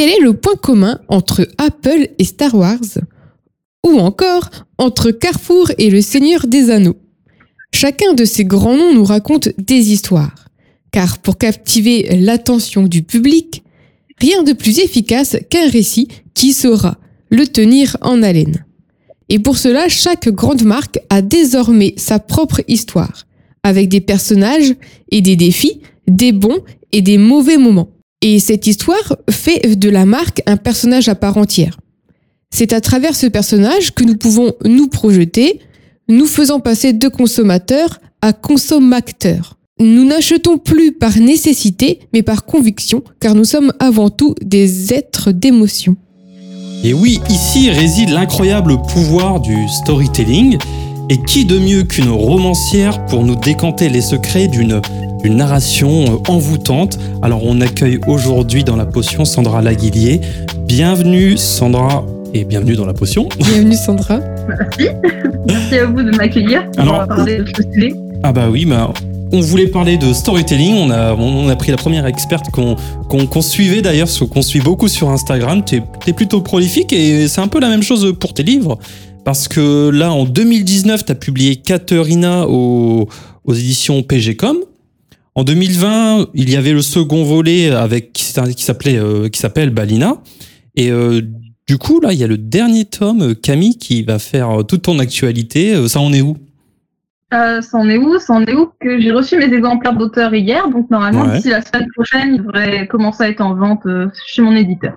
Quel est le point commun entre Apple et Star Wars? Ou encore entre Carrefour et le Seigneur des Anneaux? Chacun de ces grands noms nous raconte des histoires. Car pour captiver l'attention du public, rien de plus efficace qu'un récit qui saura le tenir en haleine. Et pour cela, chaque grande marque a désormais sa propre histoire, avec des personnages et des défis, des bons et des mauvais moments. Et cette histoire fait de la marque un personnage à part entière. C'est à travers ce personnage que nous pouvons nous projeter, nous faisant passer de consommateurs à consommateurs. Nous n'achetons plus par nécessité, mais par conviction, car nous sommes avant tout des êtres d'émotion. Et oui, ici réside l'incroyable pouvoir du storytelling. Et qui de mieux qu'une romancière pour nous décanter les secrets d'une narration euh, envoûtante Alors on accueille aujourd'hui dans la potion Sandra Laguillier. Bienvenue Sandra et bienvenue dans la potion. Bienvenue Sandra. Merci. Merci à vous de m'accueillir. Alors, Ah bah oui, bah, on voulait parler de storytelling. On a, on a pris la première experte qu'on qu'on suivait d'ailleurs, qu'on suit beaucoup sur Instagram. Tu es, plutôt prolifique et c'est un peu la même chose pour tes livres. Parce que là, en 2019, tu as publié Katerina aux, aux éditions PGCom. En 2020, il y avait le second volet avec qui s'appelait euh, qui s'appelle Balina. Et euh, du coup, là, il y a le dernier tome, Camille, qui va faire toute ton actualité. Ça en est où? Euh, c'en est où? C'en est où que j'ai reçu mes exemplaires d'auteur hier, donc normalement d'ici la semaine prochaine, il devrait commencer à être en vente euh, chez mon éditeur.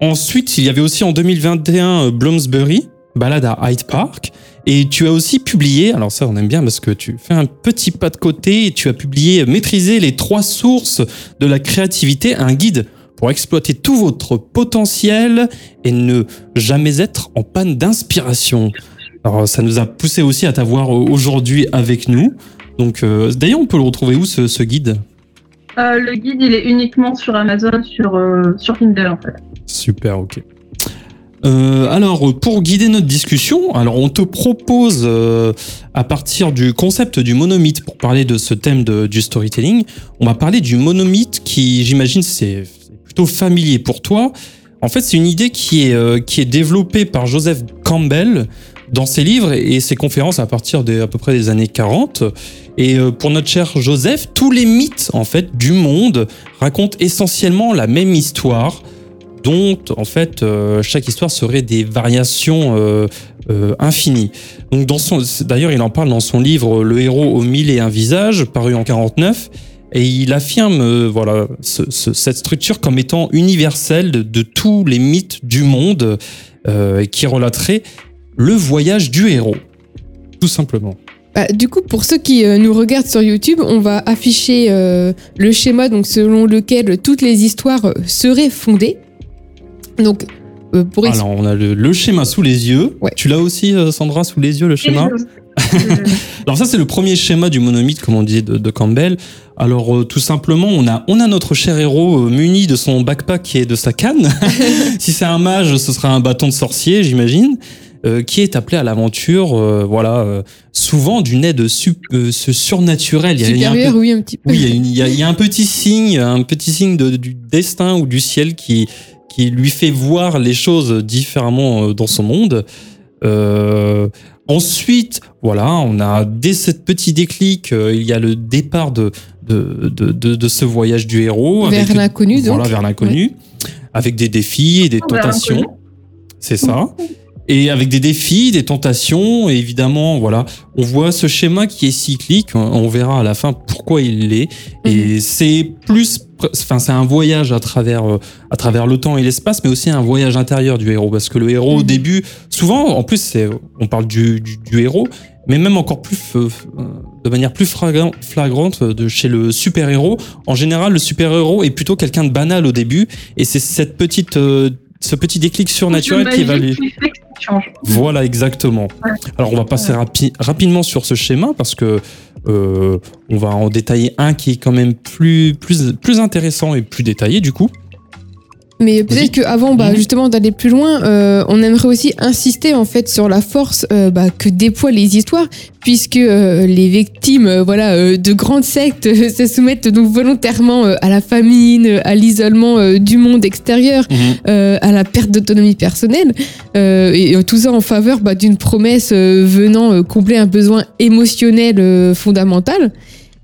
Ensuite, il y avait aussi en 2021 euh, Bloomsbury, balade à Hyde Park, et tu as aussi publié, alors ça on aime bien parce que tu fais un petit pas de côté, et tu as publié Maîtriser les trois sources de la créativité, un guide pour exploiter tout votre potentiel et ne jamais être en panne d'inspiration. Alors, ça nous a poussé aussi à t'avoir aujourd'hui avec nous. Donc, euh, d'ailleurs, on peut le retrouver où ce, guide? Euh, Le guide, il est uniquement sur Amazon, sur, euh, sur Kindle en fait. Super, ok. Alors, pour guider notre discussion, alors on te propose, à partir du concept du monomythe, pour parler de ce thème de, du storytelling, on va parler du monomythe qui, j'imagine, c'est plutôt familier pour toi. En fait, c'est une idée qui est, qui est développée par Joseph Campbell, dans ses livres et ses conférences à partir des, à peu près des années 40. Et euh, pour notre cher Joseph, tous les mythes en fait du monde racontent essentiellement la même histoire, dont en fait euh, chaque histoire serait des variations euh, infinies. Dans son, d'ailleurs, il en parle dans son livre Le héros aux mille et un visages, paru en 49. Et il affirme voilà cette structure comme étant universelle de, tous les mythes du monde qui relaterait le voyage du héros, tout simplement. Bah, du coup, pour ceux qui euh, nous regardent sur YouTube, on va afficher euh, le schéma donc selon lequel toutes les histoires euh, seraient fondées. Donc, pour alors on a le, schéma sous les yeux. Tu l'as aussi, Sandra, sous les yeux le schéma. alors ça c'est le premier schéma du monomythe, comme on dit, de, Campbell. Alors tout simplement, on a on a notre cher héros muni de son backpack et de sa canne. si c'est un mage, ce sera un bâton de sorcier, j'imagine. Euh, qui est appelé à l'aventure, euh, voilà, euh, souvent d'une aide surnaturelle. Il y a, un oui, un petit peu. Oui, il y, a, un petit signe, un petit signe de, du destin ou du ciel qui qui lui fait voir les choses différemment dans son monde. ensuite, voilà, on a dès cette petit déclic, il y a le départ de de, de, de, ce voyage du héros vers l'inconnu, voilà, vers l'inconnu, avec des défis et des tentations. C'est ça et avec des défis, des tentations, et évidemment, voilà, on voit ce schéma qui est cyclique. On verra à la fin pourquoi il l'est. Et mhm. c'est plus, enfin, c'est un voyage à travers, euh, à travers le temps et l'espace, mais aussi un voyage intérieur du héros, parce que le héros au mhm. début, souvent, en plus, c'est, on parle du, du, héros, mais même encore plus, euh, de manière plus flagrante de chez le super héros. En général, le super héros est plutôt quelqu'un de banal au début, et c'est cette petite euh, ce petit déclic surnaturel qui va lui. Voilà, exactement. Alors, on va passer rapidement sur ce schéma parce que euh, on va en détailler un qui est quand même plus, plus, plus intéressant et plus détaillé du coup. Mais peut-être qu'avant, bah, Mhm. justement, d'aller plus loin, euh, on aimerait aussi insister en fait sur la force euh, bah, que déploient les histoires, puisque euh, les victimes, euh, voilà, euh, de grandes sectes se soumettent donc volontairement à la famine, à l'isolement du monde extérieur, Mhm. euh, à la perte d'autonomie personnelle, euh, et tout ça en faveur bah, d'une promesse euh, venant euh, combler un besoin émotionnel euh, fondamental.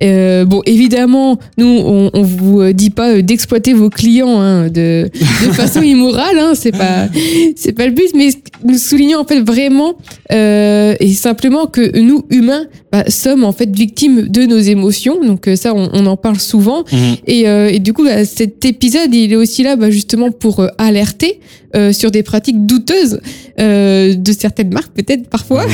Euh, bon, évidemment, nous, on, on vous euh, dit pas euh, d'exploiter vos clients hein, de, de façon immorale, hein, c'est pas, c'est pas le but, mais nous soulignons en fait vraiment euh, et simplement que nous humains bah, sommes en fait victimes de nos émotions. Donc euh, ça, on, on en parle souvent. Mhm. Et, euh, et du coup, bah, cet épisode, il est aussi là bah, justement pour alerter euh, sur des pratiques douteuses euh, de certaines marques, peut-être parfois.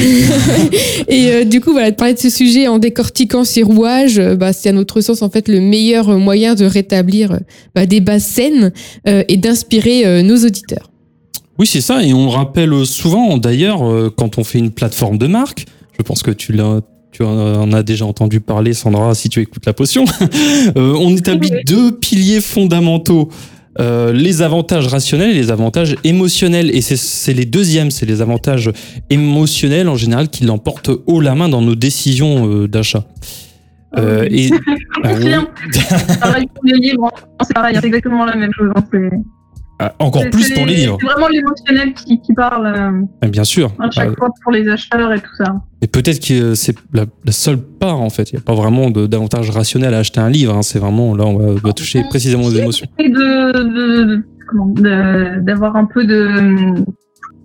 et euh, du coup, voilà, de parler de ce sujet en décortiquant ces rouages, euh, bah, c'est à notre sens en fait le meilleur moyen de rétablir euh, bah, des bases saines euh, et d'inspirer euh, nos auditeurs. Oui, c'est ça. Et on rappelle souvent, d'ailleurs, euh, quand on fait une plateforme de marque, je pense que tu l'as. Tu en as déjà entendu parler, Sandra, si tu écoutes la potion. Euh, on établit deux piliers fondamentaux. Euh, les avantages rationnels et les avantages émotionnels. Et c'est- c'est les deuxièmes, c'est les avantages émotionnels en général qui l'emportent haut la main dans nos décisions euh, d'achat. Euh, et Je confirme. pareil pour les livres, hein. c'est pareil, c'est exactement la même chose. hein. Ah, encore plus pour les livres, C'est vraiment l'émotionnel qui, qui parle euh, Ah, bien sûr. à chaque Ah, fois pour les acheteurs et tout ça. Et peut-être que c'est la, la seule part en fait. Il n'y a pas vraiment d'avantage rationnel à acheter un livre. hein. C'est vraiment là on va, on va toucher précisément aux émotions. Et d'avoir un peu de,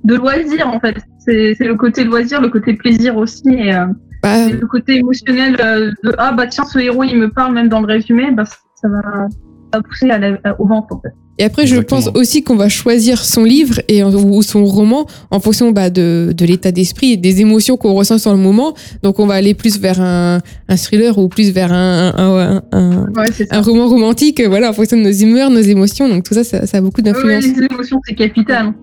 de loisir en fait. C'est, c'est le côté loisir, le côté plaisir aussi, et, euh, Bah, le côté émotionnel euh, de ah bah tiens ce héros il me parle même dans le résumé, bah ça va, ça va pousser à la, à- au ventre en fait. Et après, je pense aussi qu'on va choisir son livre et ou son roman en fonction bah, de, de l'état d'esprit et des émotions qu'on ressent sur le moment. Donc, on va aller plus vers un, un thriller ou plus vers un, un, un, un- Ouais c'est ça. un roman romantique, euh, voilà, en fonction de nos humeurs, nos émotions. Donc, tout ça, ça, ça a beaucoup Ouais, d'influence. les émotions c'est capital.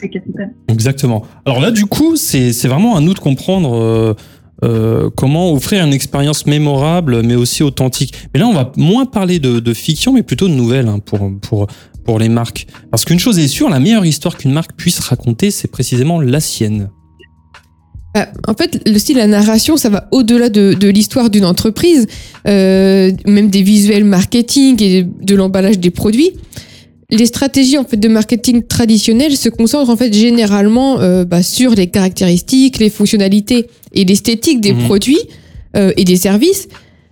C'est capital. Exactement. Alors là du coup c'est c'est vraiment à nous de comprendre. euh, euh, comment offrir une expérience mémorable mais aussi authentique. Mais là, on va moins parler de, fiction, mais plutôt de nouvelles hein, pour, pour, pour les marques. Parce qu'une chose est sûre, la meilleure histoire qu'une marque puisse raconter, c'est précisément la sienne. Bah, en fait, le style, la narration, ça va au-delà de, de l'histoire d'une entreprise, euh, même des visuels marketing et de l'emballage des produits. Les stratégies en fait de marketing traditionnelles se concentrent en fait généralement euh, bah, sur les caractéristiques, les fonctionnalités et l'esthétique des Mhm. produits euh, et des services.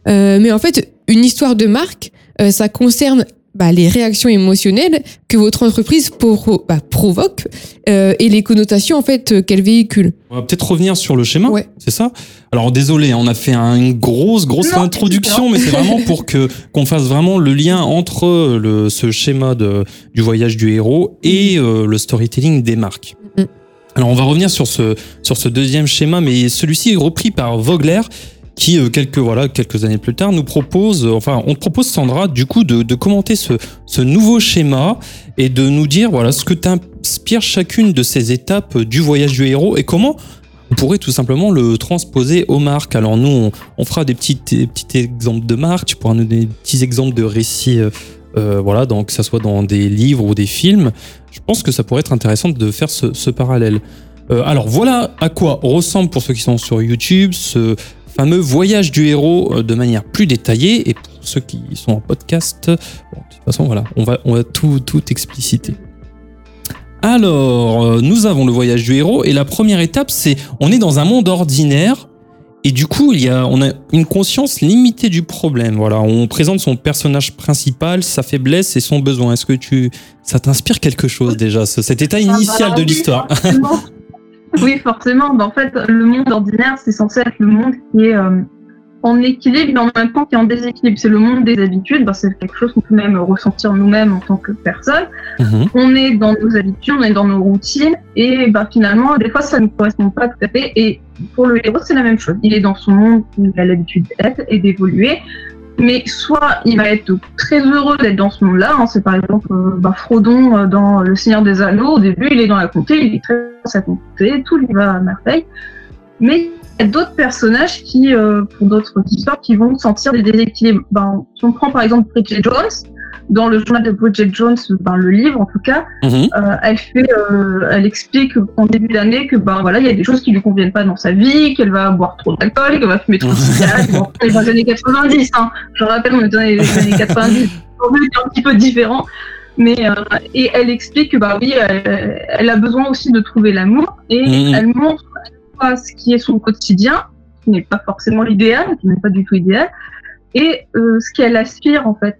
Euh, mais en fait, une histoire de marque, euh, ça concerne bah, les réactions émotionnelles que votre entreprise pro- bah, provoque euh, et les connotations en fait euh, qu'elle véhicule. On va peut-être revenir sur le schéma, Ouais. c'est ça? Alors désolé, on a fait un- une grosse, grosse Non, introduction, mais c'est vraiment pour que qu'on fasse vraiment le lien entre le, ce schéma de, du voyage du héros et euh, le storytelling des marques. Mhm. Alors on va revenir sur ce, sur ce deuxième schéma, mais celui-ci est repris par Vogler, qui euh, quelques voilà quelques années plus tard nous propose, euh, enfin on te propose Sandra du coup de, de commenter ce, ce nouveau schéma et de nous dire voilà ce que t'inspire chacune de ces étapes du voyage du héros et comment on pourrait tout simplement le transposer aux marques. Alors nous, on, on fera des petits, des petits exemples de marques, tu pourras nous donner des petits exemples de récits, euh, euh, voilà, donc que ça soit dans des livres ou des films. Je pense que ça pourrait être intéressant de faire ce, ce parallèle. Euh, alors voilà à quoi ressemble pour ceux qui sont sur YouTube ce fameux voyage du héros euh, de manière plus détaillée et pour ceux qui sont en podcast, bon, de toute façon voilà, on va, on va tout, tout expliciter. Alors, euh, nous avons le voyage du héros et la première étape, c'est on est dans un monde ordinaire et du coup, il y a, on a une conscience limitée du problème. Voilà, on présente son personnage principal, sa faiblesse et son besoin. Est-ce que tu, ça t'inspire quelque chose déjà, ce- cet état initial de l'histoire? oui, forcément. En fait, le monde ordinaire, c'est censé être le monde qui est euh, en équilibre, mais en même temps qui est en déséquilibre. C'est le monde des habitudes. Bah, c'est quelque chose qu'on peut même ressentir nous-mêmes en tant que personne. Mhm. On est dans nos habitudes, on est dans nos routines, et bah, finalement, des fois, ça ne correspond pas tout à fait. Et pour le héros, c'est la même chose. Il est dans son monde où il a l'habitude d'être et d'évoluer. Mais soit il va être très heureux d'être dans ce monde-là, hein, c'est par exemple euh, bah, Frodon euh, dans Le Seigneur des Anneaux, au début il est dans la comté, il est très sa comté, tout lui va à merveille. Mais il y a d'autres personnages qui, euh, pour d'autres histoires, qui vont sentir des déséquilibres. Ben, si on prend par exemple Bridget Jones, dans le journal de Bridget Jones, ben, le livre en tout cas, Mhm. euh, elle fait, euh, elle explique en début d'année que ben voilà, il y a des choses qui lui conviennent pas dans sa vie, qu'elle va boire trop d'alcool, qu'elle va fumer trop de cigarettes. bon, on est dans les années 90, hein. Je rappelle, on est dans les années 90, aujourd'hui c'est un petit peu différent. Mais euh, et elle explique que bah oui, elle, elle a besoin aussi de trouver l'amour et Mhm. elle montre à la fois ce qui est son quotidien, qui n'est pas forcément l'idéal, qui n'est pas du tout idéal, et euh, ce qu'elle aspire en fait.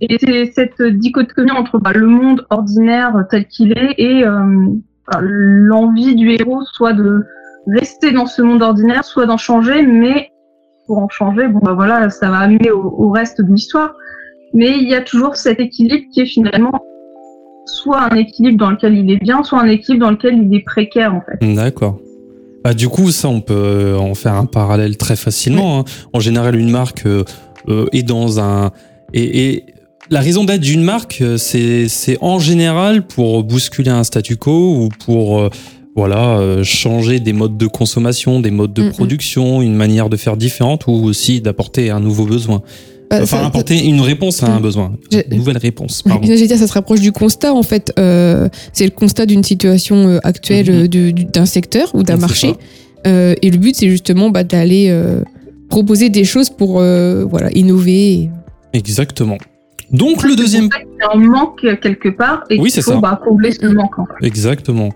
Et c'est cette dichotomie entre bah, le monde ordinaire tel qu'il est et euh, bah, l'envie du héros, soit de rester dans ce monde ordinaire, soit d'en changer, mais pour en changer, bon bah voilà, ça va amener au, au reste de l'histoire. Mais il y a toujours cet équilibre qui est finalement soit un équilibre dans lequel il est bien, soit un équilibre dans lequel il est précaire en fait. D'accord. Bah, du coup, ça, on peut en faire un parallèle très facilement. hein. En général, une marque euh, euh, est dans un. Et, et la raison d'être d'une marque, euh, c'est c'est en général pour bousculer un statu quo ou pour. euh, voilà, euh, changer des modes de consommation, des modes de Mhm. production, une manière de faire différente ou aussi d'apporter un nouveau besoin. Bah, Enfin, ça- apporter une réponse à un Mm. besoin. Une nouvelle réponse, j'allais dire, ça se rapproche du constat en fait. Euh, c'est le constat d'une situation euh, actuelle de- du- d'un secteur ou d'un C'est marché. Euh, et le but, c'est justement bah, d'aller euh, proposer des choses pour euh, voilà innover. Exactement. Donc, le C'est deuxième a un manque quelque part et Oui, c'est faut bah, combler ce manque. En fait. Exactement.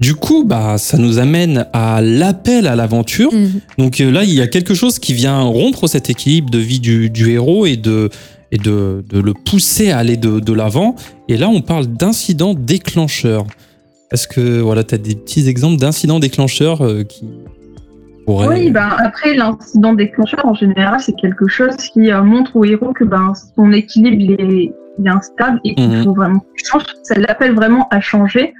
Du coup, bah, ça nous amène à l'appel à l'aventure. Mhm. Donc euh, là, il y a quelque chose qui vient rompre cet équilibre de vie du, du héros et de et de, de le pousser à aller de, de l'avant. Et là, on parle d'incidents déclencheurs. Est-ce que voilà, tu as des petits exemples d'incidents déclencheurs euh, qui pourraient... Oui, ben, après, l'incident déclencheur, en général, c'est quelque chose qui euh, montre au héros que ben, son équilibre il est, il est instable et qu'il Mhm. faut vraiment qu'il change. Ça l'appelle vraiment à changer.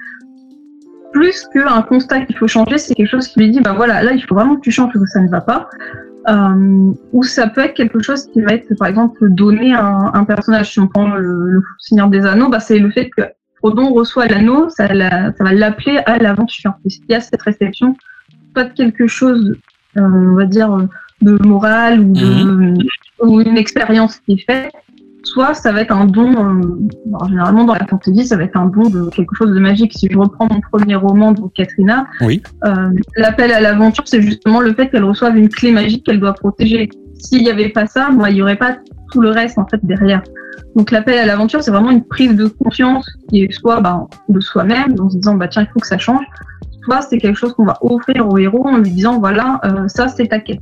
Plus qu'un constat qu'il faut changer, c'est quelque chose qui lui dit, ben voilà, là, il faut vraiment que tu changes parce que ça ne va pas. Euh, ou ça peut être quelque chose qui va être, par exemple, donner un, un personnage. Si on prend le, le Seigneur des Anneaux, bah, c'est le fait que Frodon reçoit l'anneau, ça, la- ça va l'appeler à l'aventure. S'il y a cette réception, pas de quelque chose, euh, on va dire, de morale ou, de, ou une expérience qui est faite, soit ça va être un don, euh, généralement dans la fantasy, ça va être un don de quelque chose de magique. Si je reprends mon premier roman, donc Katrina, Oui. euh, l'appel à l'aventure, c'est justement le fait qu'elle reçoive une clé magique qu'elle doit protéger. S'il n'y avait pas ça, moi, il n'y aurait pas tout le reste en fait derrière. Donc l'appel à l'aventure, c'est vraiment une prise de conscience qui est soit bah, de soi-même, en se disant bah tiens, il faut que ça change, soit c'est quelque chose qu'on va offrir au héros en lui disant voilà, euh, ça c'est ta quête.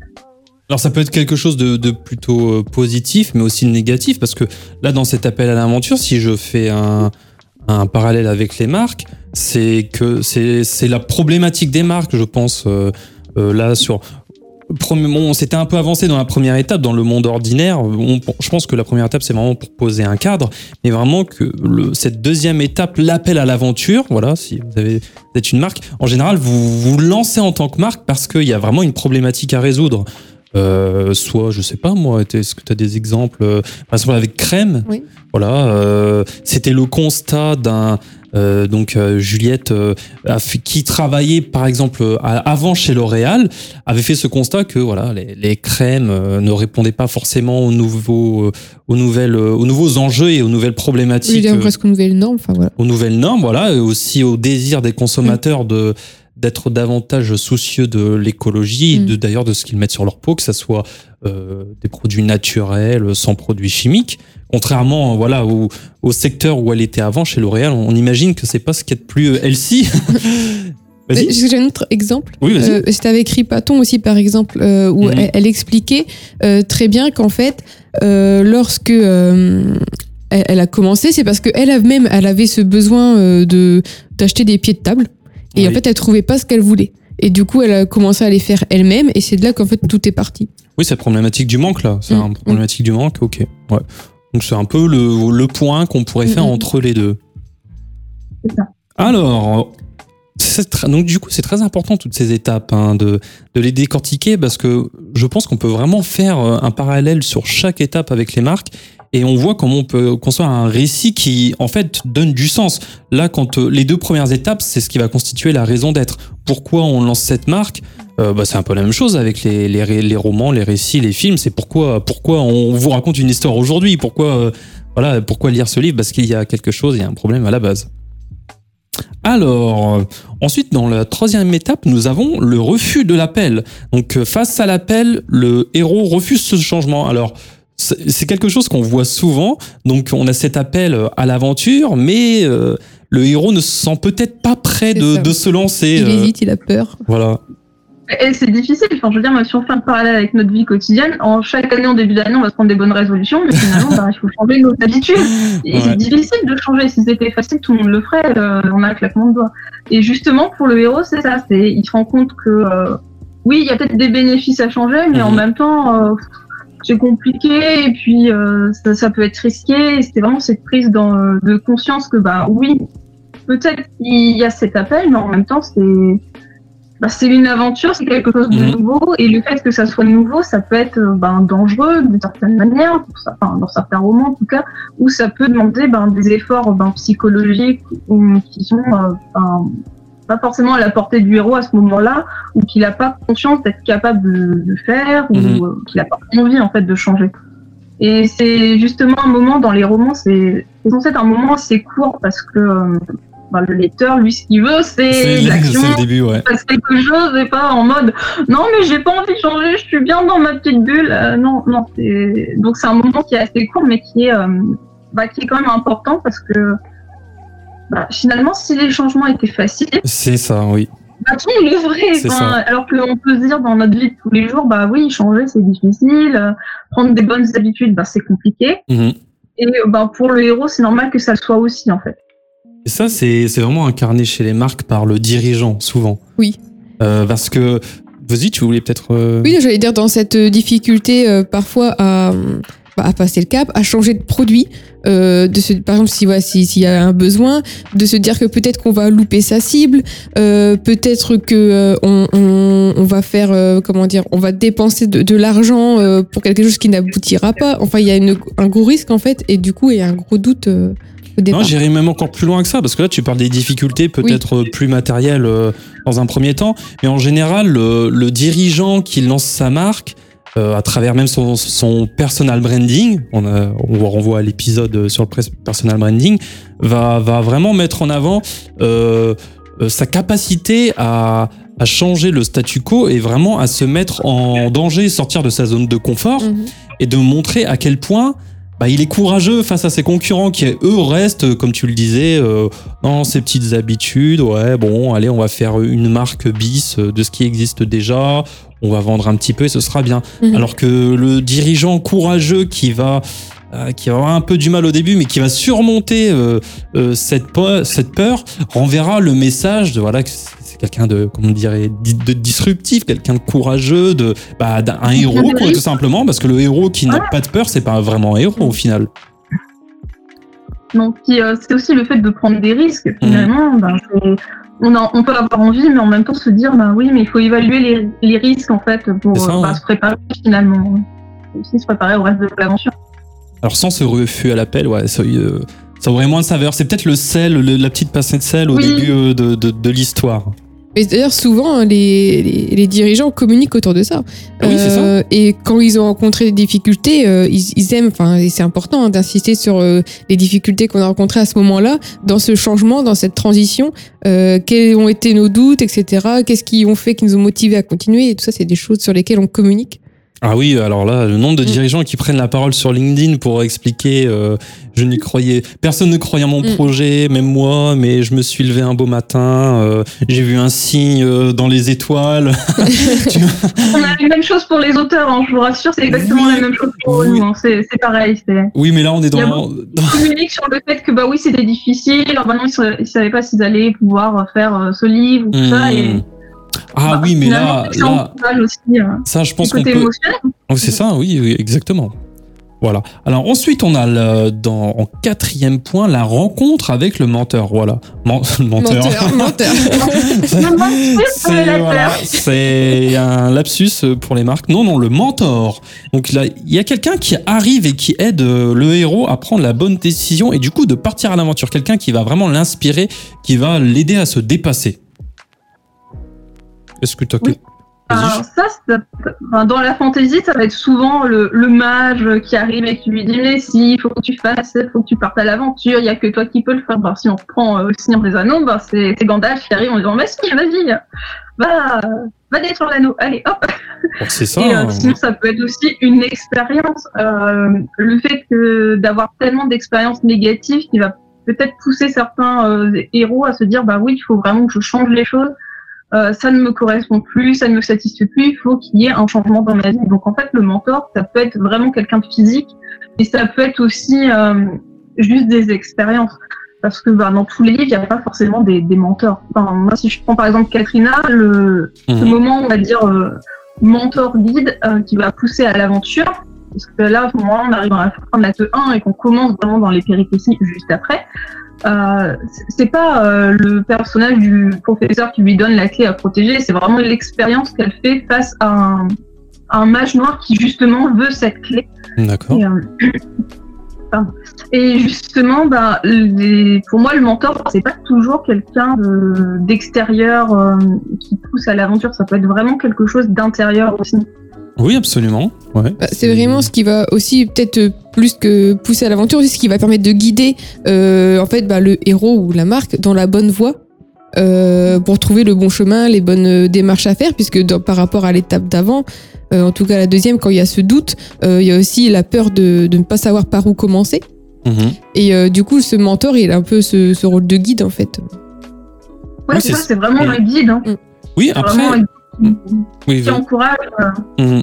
Alors ça peut être quelque chose de, plutôt euh, positif, mais aussi négatif, parce que là, dans cet appel à l'aventure, si je fais un, parallèle avec les marques, c'est que c'est la problématique des marques, je pense, euh, euh, là sur... Bon, on s'était un peu avancé dans la première étape, dans le monde ordinaire. Je pense que la première étape, c'est vraiment pour poser un cadre, mais vraiment que cette deuxième étape, l'appel à l'aventure, voilà, si vous avez vous êtes une marque, en général, vous vous lancez en tant que marque parce qu'il y a vraiment une problématique à résoudre. Euh, soit, je sais pas moi, est-ce que tu as des exemples euh, Par exemple, avec Crème, Oui. voilà, euh, c'était le constat d'un. euh, donc euh, Juliette, euh, qui travaillait par exemple à- avant chez L'Oréal, avait fait ce constat que voilà les, les crèmes ne répondaient pas forcément aux nouveaux, aux nouvelles, aux nouveaux enjeux et aux nouvelles problématiques euh, presque une nouvelle norme. Enfin voilà. aux nouvelles normes, voilà, et aussi au désir des consommateurs de d'être davantage soucieux de l'écologie, Mm. de d'ailleurs de ce qu'ils mettent sur leur peau, que ça soit euh, des produits naturels, sans produits chimiques. Contrairement, voilà, au, au secteur où elle était avant, chez L'Oréal, on, on imagine que c'est pas ce qu'il y a de plus euh, healthy. Euh, J'ai un autre exemple. Oui. Euh, C'était avec Ripaton aussi, par exemple, euh, où Mhm. elle, elle expliquait euh, très bien qu'en fait, euh, lorsque euh, elle, elle a commencé, c'est parce qu'elle même, elle avait ce besoin euh, de d'acheter des pieds de table, et en fait, elle trouvait pas ce qu'elle voulait. Et du coup, elle a commencé à les faire elle-même, et c'est de là qu'en fait tout est parti. Oui, c'est la problématique du manque, là. C'est Mm, une problématique du manque, ok. Ouais. Donc c'est un peu le, le point qu'on pourrait faire entre les deux. C'est ça. Alors, donc du coup, c'est très important toutes ces étapes hein, de, de les décortiquer parce que je pense qu'on peut vraiment faire euh, un parallèle sur chaque étape avec les marques et on voit comment on peut construire un récit qui en fait donne du sens. Là, quand euh, les deux premières étapes, c'est ce qui va constituer la raison d'être. Pourquoi on lance cette marque? Euh, bah, c'est un peu la même chose avec les, romans, les récits, les films. C'est pourquoi, pourquoi on vous raconte une histoire aujourd'hui? Pourquoi, euh, voilà, pourquoi lire ce livre? Parce qu'il y a quelque chose, il y a un problème à la base. Alors, euh, ensuite, dans la troisième étape, nous avons le refus de l'appel. Donc, face à l'appel, le héros refuse ce changement. Alors, c'est quelque chose qu'on voit souvent. Donc, on a cet appel à l'aventure, mais euh, le héros ne se sent peut-être pas prêt de, se lancer. Il euh, hésite, il a peur. voilà. Et c'est difficile. Enfin, je veux dire, même si on fait un parallèle avec notre vie quotidienne, en chaque année, en début d'année, on va se prendre des bonnes résolutions, mais finalement, bah, il faut changer nos habitudes. Et Ouais. c'est difficile de changer. Si c'était facile, tout le monde le ferait. euh, on a un claquement de doigts. Et justement, pour le héros, c'est ça. C'est, il se rend compte que, euh, oui, il y a peut-être des bénéfices à changer, mais en même temps, euh, c'est compliqué. Et puis, euh, ça, ça peut être risqué. C'était vraiment cette prise dans, euh, de conscience que, bah, oui, peut-être il y a cet appel, mais en même temps, c'est, bah, c'est une aventure, c'est quelque chose de Mhm. nouveau, et le fait que ça soit nouveau, ça peut être euh, ben, dangereux d'une certaine manière, pour ça- enfin, dans certains romans en tout cas, où ça peut demander ben, des efforts ben, psychologiques ou, qui sont pas forcément à la portée du héros à ce moment-là, ou qu'il n'a pas conscience d'être capable de, de faire, Mhm. ou euh, qu'il n'a pas envie en fait de changer. Et c'est justement un moment dans les romans, c'est c'est censé être un moment assez court parce que ben, le lecteur, lui, ce qu'il veut, c'est C'est l'action, c'est le début, ouais. fasse quelque chose et pas en mode non mais j'ai pas envie de changer, je suis bien dans ma petite bulle. Euh, non, non, c'est donc c'est un moment qui est assez court mais qui est euh, bah, qui est quand même important parce que bah, finalement si les changements étaient faciles, C'est ça, oui. bah, tout le. C'est Enfin, alors qu'on peut se dire dans notre vie de tous les jours, bah oui, changer c'est difficile, euh, prendre des bonnes habitudes, bah c'est compliqué. Mhm. Et euh, bah, pour le héros, c'est normal que ça le soit aussi en fait. Et ça, c'est c'est vraiment incarné chez les marques par le dirigeant, souvent. Oui. Euh, parce que. Vas-y, tu voulais peut-être. euh, Oui, j'allais dire dans cette difficulté euh, parfois à, bah, à passer le cap, à changer de produit, euh, de se, par exemple si voilà, si- s'il y a un besoin, de se dire que peut-être qu'on va louper sa cible, euh, peut-être que euh, on, on, on va faire euh, comment dire, on va dépenser de, de l'argent euh, pour quelque chose qui n'aboutira pas. Enfin, il y a une, un gros risque en fait, et du coup il y a un gros doute euh, au départ. Non, j'irais même encore plus loin que ça, parce que là, tu parles des difficultés peut-être plus matérielles euh, dans un premier temps, mais en général, le, le dirigeant qui lance sa marque, euh, à travers même son, son personal branding, on, a, on vous renvoie à l'épisode sur le personal branding, va, va vraiment mettre en avant euh, euh, sa capacité à, à changer le statu quo et vraiment à se mettre en danger, sortir de sa zone de confort Mhm. et de montrer à quel point bah, il est courageux face à ses concurrents qui, eux, restent, euh, comme tu le disais, euh, dans ses petites habitudes. Ouais, bon, allez, on va faire une marque bis euh, de ce qui existe déjà. On va vendre un petit peu et ce sera bien. Mhm. Alors que le dirigeant courageux qui va, euh, qui va avoir un peu du mal au début, mais qui va surmonter euh, euh, cette, peur, cette peur, renverra le message de voilà que c'est quelqu'un de, comment on dirait, di- de disruptif, quelqu'un de courageux, de bah, d'un un héros quoi, tout simplement, parce que le héros qui n'a pas de peur, c'est pas vraiment un héros au final. Donc c'est aussi le fait de prendre des risques. Mhm. Finalement, ben, on, on peut avoir envie, mais en même temps se dire, ben oui, mais il faut évaluer les, les risques en fait pour ça, euh, ben, ouais. se préparer finalement. Faut Aussi se préparer au reste de l'aventure. Alors sans ce refus à l'appel, ouais, ça, euh, ça aurait moins de saveur. C'est peut-être le sel, le- la petite pincée de sel au Oui. début euh, de, de, de l'histoire. Mais d'ailleurs, souvent, hein, les, les, les dirigeants communiquent autour de ça. Ah oui, c'est ça. Euh, Et quand ils ont rencontré des difficultés, euh, ils, ils aiment, enfin, c'est important hein, d'insister sur euh, les difficultés qu'on a rencontrées à ce moment-là, dans ce changement, dans cette transition, euh, quels ont été nos doutes, etc. Qu'est-ce qui ont fait, qui nous ont motivés à continuer, et tout ça, c'est des choses sur lesquelles on communique. Ah oui, alors là, le nombre de Mm. dirigeants qui prennent la parole sur LinkedIn pour expliquer, euh, je n'y croyais, personne ne croyait à mon Mm. projet, même moi, mais je me suis levé un beau matin, euh, j'ai vu un signe euh, dans les étoiles. On a la même chose pour les auteurs, hein, je vous rassure, c'est exactement Oui. la même chose pour Oui. nous. hein, c'est c'est pareil. C'est Oui, mais là, on est dans, ils communiquent sur le fait que bah oui, c'était difficile. Alors maintenant, ils, ils savaient pas s'ils allaient pouvoir faire euh, ce livre ou tout ça. Et, Mm. Ah bah, oui, mais là, aussi euh, ça, je pense qu'on peut. émotionnel. Oh, c'est ça, oui, oui, exactement. Voilà. Alors ensuite, on a le- dans, en quatrième point la rencontre avec le menteur. Voilà. Le menteur. Menteur, menteur. c'est voilà, un lapsus pour les marques. Non, non, le mentor. Donc là, il y a quelqu'un qui arrive et qui aide euh, le héros à prendre la bonne décision et du coup de partir à l'aventure. Quelqu'un qui va vraiment l'inspirer, qui va l'aider à se dépasser. Est-ce que tu as Oui. Alors ça, dans la fantasy, ça va être souvent le, le mage qui arrive et qui lui dit mais si, il faut que tu fasses, il faut que tu partes à l'aventure, il y a que toi qui peux le faire. Bah, si on reprend euh, le Seigneur des Anneaux, bah, c'est Gandalf qui arrive en disant mais si, vas-y, va, va détruire l'anneau, allez hop. Bon, C'est ça. Et euh, hein. sinon, ça peut être aussi une expérience. Euh, le fait que d'avoir tellement d'expériences négatives qui va peut-être pousser certains héros à se dire bah oui, il faut vraiment que je change les choses. Euh, ça ne me correspond plus, ça ne me satisfait plus. Il faut qu'il y ait un changement dans ma vie. Donc en fait, le mentor, ça peut être vraiment quelqu'un de physique, mais ça peut être aussi euh, juste des expériences. Parce que bah, dans tous les livres, il n'y a pas forcément des, des mentors. Enfin, moi, si je prends par exemple Katrina, le, ce Mhm. moment, on va dire, euh, mentor guide euh, qui va pousser à l'aventure. Parce que là, à ce moment-là, on arrive à la fin de l'acte 1 et qu'on commence vraiment dans les péripéties juste après. Euh, c'est- pas euh, le personnage du professeur qui lui donne la clé à protéger, c'est vraiment l'expérience qu'elle fait face à un, à un mage noir qui justement veut cette clé. D'accord. Et, euh. Et justement, bah, les- pour moi, le mentor, c'est pas toujours quelqu'un de- d'extérieur euh, qui pousse à l'aventure. Ça peut être vraiment quelque chose d'intérieur aussi. Oui, absolument. Ouais. Bah, c'est vraiment ce qui va aussi peut-être euh, plus que pousser à l'aventure, aussi ce qui va permettre de guider euh, en fait bah, le héros ou la marque dans la bonne voie euh, pour trouver le bon chemin, les bonnes démarches à faire, puisque dans- par rapport à l'étape d'avant, euh, en tout cas la deuxième, quand il y a ce doute, euh, il y a aussi la peur de, de ne pas savoir par où commencer. Mhm. Et euh, du coup, ce mentor, il a un peu ce, ce rôle de guide en fait. Ouais, Oui, c'est ça, c'est- c'est vraiment oui. un guide. Hein. Oui, C'est après. vraiment un guide Oui, qui encourage. Mhm.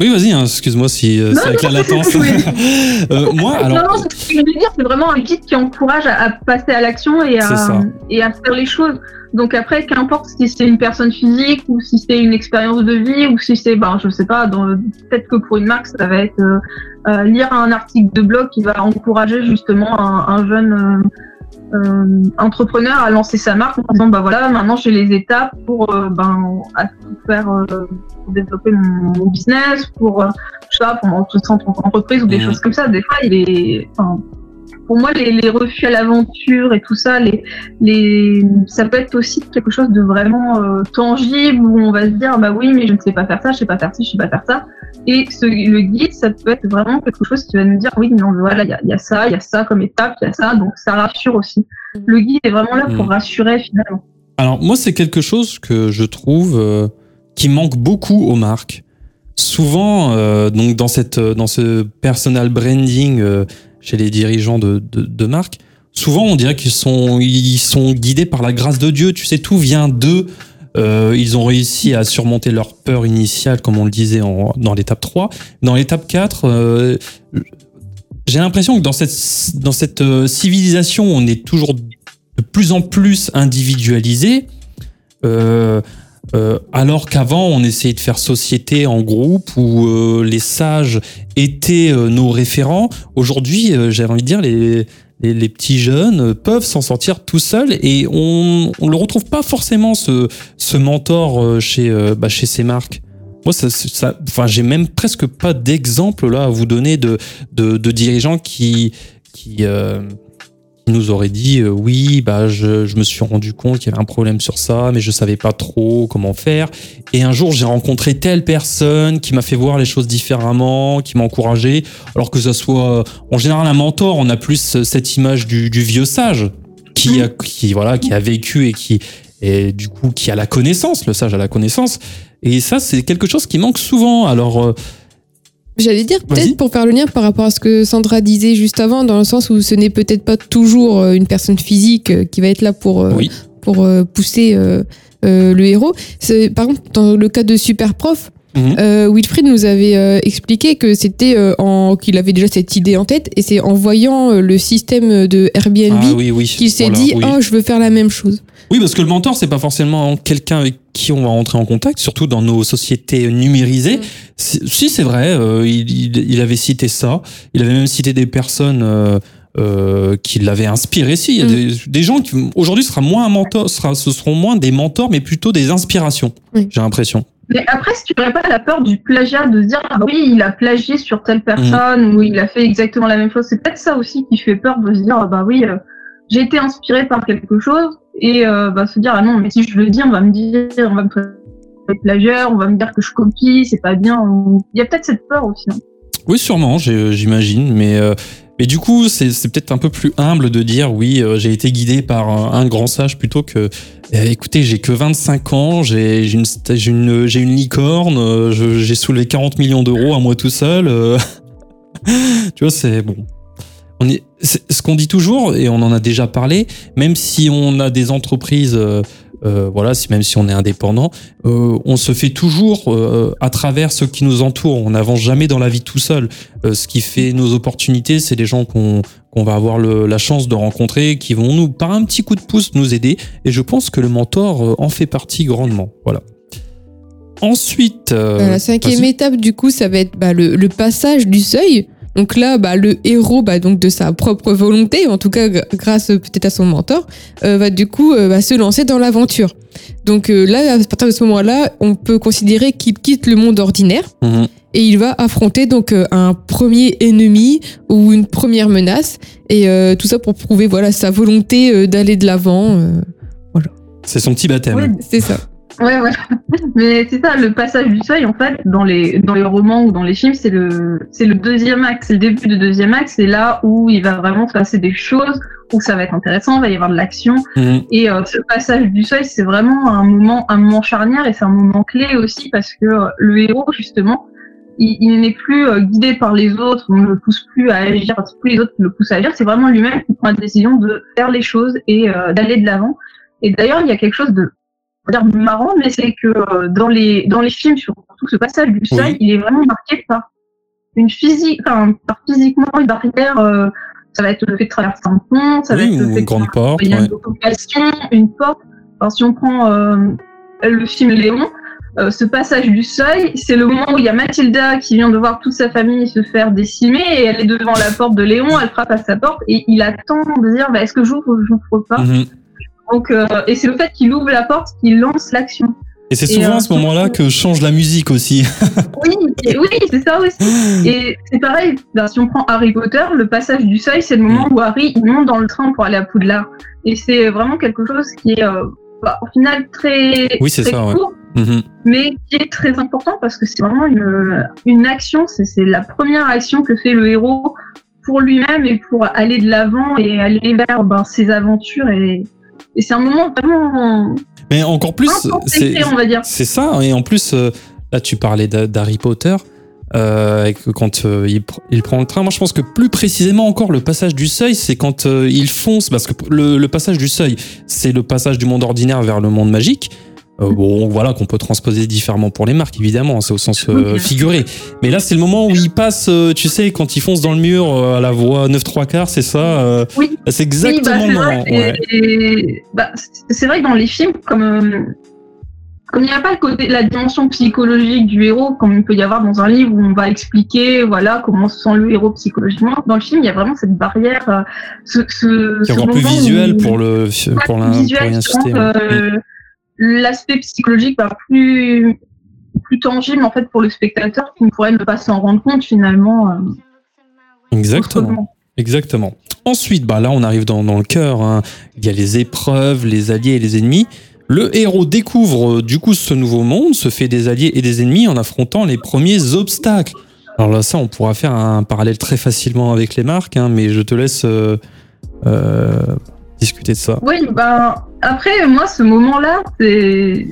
Oui, vas-y, hein, excuse-moi si euh, Non, c'est avec la. Euh, moi, alors. non, non, ce que je veux dire, c'est vraiment un guide qui encourage à, à passer à l'action et, ça. à et à faire les choses. Donc après, qu'importe si c'est une personne physique ou si c'est une expérience de vie ou si c'est, ben, je sais pas, dans- peut-être que pour une marque, ça va être euh, euh, lire un article de blog qui va encourager justement un, un jeune euh, entrepreneur à lancer sa marque en disant, bah voilà, maintenant j'ai les étapes pour, euh, ben, à faire, euh, pour développer mon, business, pour, euh, je sais pas, pour mon centre entreprise ou des Mhm. choses comme ça. Des fois, il est, enfin, pour moi, les, les refus à l'aventure et tout ça, les, les, ça peut être aussi quelque chose de vraiment euh, tangible où on va se dire, bah oui, mais je ne sais pas faire ça, je sais pas faire ci, je sais pas faire ça. Et ce, le guide, ça peut être vraiment quelque chose qui va nous dire, oui, non, voilà, il y a, il y a ça, il y a ça comme étape, il y a ça, donc ça rassure aussi. Le guide est vraiment là pour Mhm. rassurer finalement. Alors moi, c'est quelque chose que je trouve euh, qui manque beaucoup aux marques. Souvent, euh, donc dans cette dans ce personal branding euh, chez les dirigeants de, de, marques, souvent on dirait qu'ils sont ils sont guidés par la grâce de Dieu. Tu sais, tout vient d'eux. Euh, ils ont réussi à surmonter leur peur initiale, comme on le disait en, dans l'étape 3. Dans l'étape 4, euh, j'ai l'impression que dans cette, dans cette euh, civilisation, on est toujours de plus en plus individualisé. Euh, alors qu'avant, on essayait de faire société en groupe où euh, les sages étaient euh, nos référents. Aujourd'hui, euh, j'ai envie de dire, les, les, les petits jeunes euh, peuvent s'en sortir tout seuls et on ne le retrouve pas forcément, ce, ce mentor euh, chez, bah, chez ces marques. Moi, ça, ça, enfin, j'ai même presque pas d'exemple là à vous donner de, de, de dirigeants qui, qui, qui nous auraient dit euh, oui, bah, je, je me suis rendu compte qu'il y avait un problème sur ça, mais je savais pas trop comment faire. Et un jour, j'ai rencontré telle personne qui m'a fait voir les choses différemment, qui m'a encouragé. Alors que ça soit, en général, un mentor, on a plus cette image du, du vieux sage qui a, qui, voilà, qui a vécu et qui, et du coup, qui a la connaissance, le sage a la connaissance. Et ça, c'est quelque chose qui manque souvent. Alors, euh, J'allais dire peut-être pour faire le lien par rapport à ce que Sandra disait juste avant, dans le sens où ce n'est peut-être pas toujours euh, une personne physique euh, qui va être là pour, euh, oui. pour pousser le héros. Par exemple, dans le cas de Super Prof, Mhm. euh, Wilfried nous avait euh, expliqué que c'était euh, en qu'il avait déjà cette idée en tête et c'est en voyant le système de Airbnb Ah oui, oui. qu'il s'est dit oui. oh je veux faire la même chose. Oui, parce que le mentor, c'est pas forcément quelqu'un avec qui on va rentrer en contact, surtout dans nos sociétés numérisées. Mm. Si, si, c'est vrai, euh, il, il- il avait cité ça. Il avait même cité des personnes euh, euh, qui l'avaient inspiré. Si, il y a Mm. des, des gens qui aujourd'hui sera moins un mentor, sera, ce seront moins des mentors, mais plutôt des inspirations. Oui. J'ai l'impression. Mais après, si tu n'aurais pas la peur du plagiat, de se dire, ah oui, il a plagié sur telle personne ou il a fait exactement la même chose, c'est peut-être ça aussi qui fait peur de se dire, ah bah oui, euh, j'ai été inspiré par quelque chose et euh, bah, se dire, ah non, mais si je le dis, on va me dire, on va me traiter plagieur, on va me dire que je copie, c'est pas bien. Il y a peut-être cette peur aussi. hein. Oui, sûrement, j'ai- j'imagine, mais euh, mais du coup, c'est peut-être un peu plus humble de dire oui, euh, j'ai été guidé par un, grand sage plutôt que euh, écoutez, j'ai que 25 ans, j'ai une une une licorne, euh, j'ai soulevé 40 millions d'euros à moi tout seul. euh. tu vois, c'est bon. On est, ce qu'on dit toujours et on en a déjà parlé, même si on a des entreprises euh, euh, voilà, si, même si on est indépendant, euh, on se fait toujours euh, à travers ceux qui nous entourent. On n'avance jamais dans la vie tout seul. Euh, ce qui fait nos opportunités, c'est les gens qu'on va avoir le- la chance de rencontrer, qui vont nous, par un petit coup de pouce, nous aider. Et je pense que le mentor en fait partie grandement. Voilà. Ensuite, la cinquième étape, du coup, ça va être bah, le, le passage du seuil. Donc là, bah, le héros, bah, donc de sa propre volonté, en tout cas gr- grâce peut-être à son mentor, euh, va du coup euh, va se lancer dans l'aventure. Donc euh, là, à partir de ce moment-là, on peut considérer qu'il quitte le monde ordinaire Mhm. et il va affronter donc euh, un premier ennemi ou une première menace et euh, tout ça pour prouver voilà sa volonté euh, d'aller de l'avant. euh, c'est son petit baptême. Oui. c'est ça. Ouais, ouais. Mais c'est ça, le passage du seuil, en fait, dans les, dans les romans ou dans les films, c'est le, c'est le deuxième acte, c'est le début du deuxième acte, c'est là où il va vraiment se passer des choses, où ça va être intéressant, il va y avoir de l'action. Mhm. Et euh, ce passage du seuil, c'est vraiment un moment, un moment charnière et c'est un moment clé aussi parce que euh, le héros, justement, il, il n'est plus euh, guidé par les autres, on ne le pousse plus à agir, c'est plus les autres qui le poussent à agir, c'est vraiment lui-même qui prend la décision de faire les choses et euh, d'aller de l'avant. Et d'ailleurs, il y a quelque chose de dire marrant, mais c'est que euh, dans les dans les films, surtout ce passage du seuil, Oui. il est vraiment marqué par une physique, enfin par physiquement une barrière. euh, ça va être le fait de traverser un pont, ça va être le fait une de grande porte. il y a ouais. une porte. Alors, si on prend euh, le film Léon, euh, ce passage du seuil, c'est le moment où il y a Mathilda qui vient de voir toute sa famille se faire décimer et elle est devant la porte de Léon, elle frappe à sa porte et il attend de dire bah, est-ce que j'ouvre ou j'ouvre pas? Mhm. Donc, euh, et c'est le fait qu'il ouvre la porte qui lance l'action. Et c'est souvent euh, à ce moment-là que change la musique aussi. Oui, oui, c'est ça aussi. Et c'est pareil, ben, si on prend Harry Potter, le passage du seuil, c'est le moment où Harry il monte dans le train pour aller à Poudlard. Et c'est vraiment quelque chose qui est euh, bah, au final très, Oui, très ça, ouais. court, Mhm. mais qui est très important parce que c'est vraiment une, une action, c'est c'est la première action que fait le héros pour lui-même et pour aller de l'avant et aller vers ben, ses aventures. Et, et c'est un moment vraiment Mais encore plus, c'est ça, et en plus, euh, là tu parlais d'Ha- d'Harry Potter, euh, quand euh, il, pr- il prend le train, moi je pense que plus précisément encore, le passage du seuil, c'est quand euh, il fonce, parce que le, le passage du seuil, c'est le passage du monde ordinaire vers le monde magique. Euh, bon, voilà, qu'on peut transposer différemment pour les marques, évidemment, c'est au sens euh, figuré. Mais là, c'est le moment où il passe, euh, tu sais, quand il fonce dans le mur à la voix 9 3 quarts, c'est ça Oui. C'est exactement Oui, le bah, moment. c'est vrai, ouais. et- et, bah, c'est- vrai que dans les films, comme comme il n'y a pas le côté, la dimension psychologique du héros, comme il peut y avoir dans un livre où on va expliquer, voilà, comment se sent le héros psychologiquement. Dans le film, il y a vraiment cette barrière, ce, ce, Qui est ce encore plus visuel où- pour le pour, visuel y l'aspect psychologique bah, plus plus tangible en fait pour le spectateur qui ne pourrait ne pas s'en rendre compte finalement. euh, Exactement. autrement. Exactement. Ensuite, bah là, on arrive dans, dans le cœur. hein. Il y a les épreuves, les alliés et les ennemis. Le héros découvre euh, du coup ce nouveau monde, se fait des alliés et des ennemis en affrontant les premiers obstacles. Alors là, ça, on pourra faire un parallèle très facilement avec les marques, hein, mais je te laisse euh, euh, discuter de ça. Oui, ben après moi ce moment-là, c'est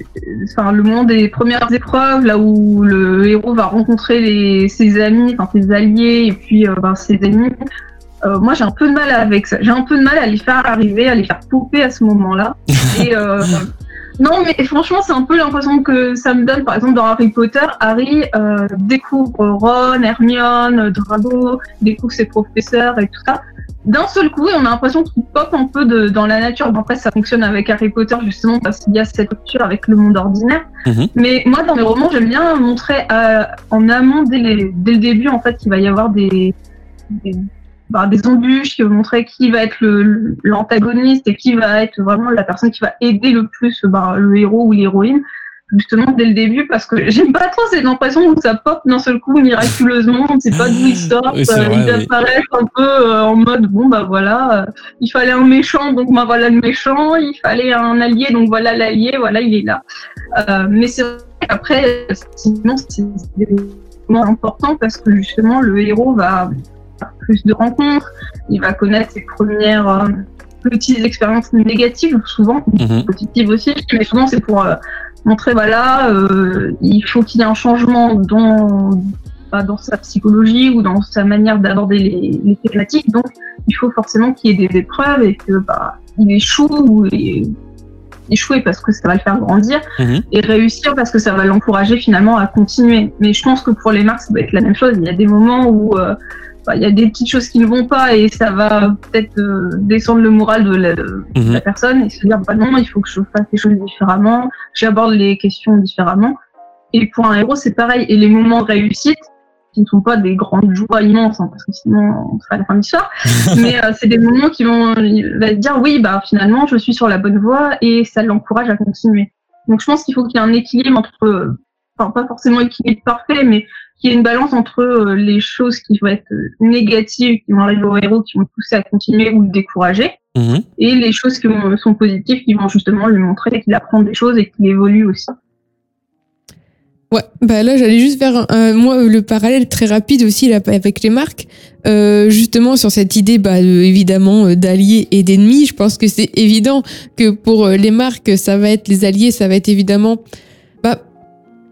enfin le moment des premières épreuves, là où le héros va rencontrer les, ses amis, enfin ses alliés et puis euh, ben, ses ennemis. Euh, moi j'ai un peu de mal avec ça. J'ai un peu de mal à les faire arriver, à les faire pouper à ce moment-là. Et euh, non mais franchement c'est un peu l'impression que ça me donne. Par exemple dans Harry Potter, Harry euh, découvre Ron, Hermione, Drago, découvre ses professeurs et tout ça d'un seul coup, et on a l'impression qu'il pop un peu de, dans la nature. Bon, après, ça fonctionne avec Harry Potter justement parce qu'il y a cette rupture avec le monde ordinaire. Mhm. Mais moi, dans mes romans, j'aime bien montrer euh, en amont, dès, les- dès le début, en fait, qu'il va y avoir des, des, bah, des embûches, qui vont montrer qui va être l'antagoniste et qui va être vraiment la personne qui va aider le plus bah, le héros ou l'héroïne. Justement, dès le début, parce que j'aime pas trop cette impression où ça pop d'un seul coup miraculeusement, on ne sait pas d'où il sort, Oui, euh, vrai, il oui. apparaît un peu euh, en mode bon bah voilà, il fallait un méchant donc bah voilà le méchant, il fallait un allié donc voilà l'allié, voilà il est là. Euh, mais c'est Après, sinon, c'est importants parce que justement, le héros va faire plus de rencontres, il va connaître ses premières euh, petites expériences négatives, souvent, Mhm. positives aussi, mais souvent c'est pour euh, montrer, voilà, euh, il faut qu'il y ait un changement dans, bah, dans sa psychologie ou dans sa manière d'aborder les, les thématiques. Donc, il faut forcément qu'il y ait des épreuves et que bah, il échoue ou il- échouer parce que ça va le faire grandir Mhm. et réussir parce que ça va l'encourager finalement à continuer. Mais je pense que pour les marques, ça va être la même chose. Il y a des moments où euh, bah, il y a des petites choses qui ne vont pas et ça va peut-être euh, descendre le moral de la, de Mhm. la personne et se dire bah non, il faut que je fasse les choses différemment, j'aborde les questions différemment. Et pour un héros, c'est pareil. Et les moments de réussite, qui ne sont pas des grandes joies immenses, hein, parce que sinon on serait à la fin de l'histoire, mais euh, c'est des moments qui vont il va dire oui, bah finalement je suis sur la bonne voie et ça l'encourage à continuer. Donc je pense qu'il faut qu'il y ait un équilibre entre, euh, enfin pas forcément équilibre parfait, mais qu'il y ait une balance entre euh, les choses qui vont être euh, négatives, qui vont arriver au héros, qui vont pousser à continuer ou le décourager, Mhm. et les choses qui vont- sont positives, qui vont justement lui montrer qu'il apprend des choses et qu'il évolue aussi. Ouais, bah là j'allais juste faire un- un- moi le parallèle très rapide aussi là, avec les marques, Euh, justement sur cette idée bah, de- évidemment euh, d'alliés et d'ennemis. Je pense que c'est évident que pour les marques ça va être les alliés, ça va être évidemment bah,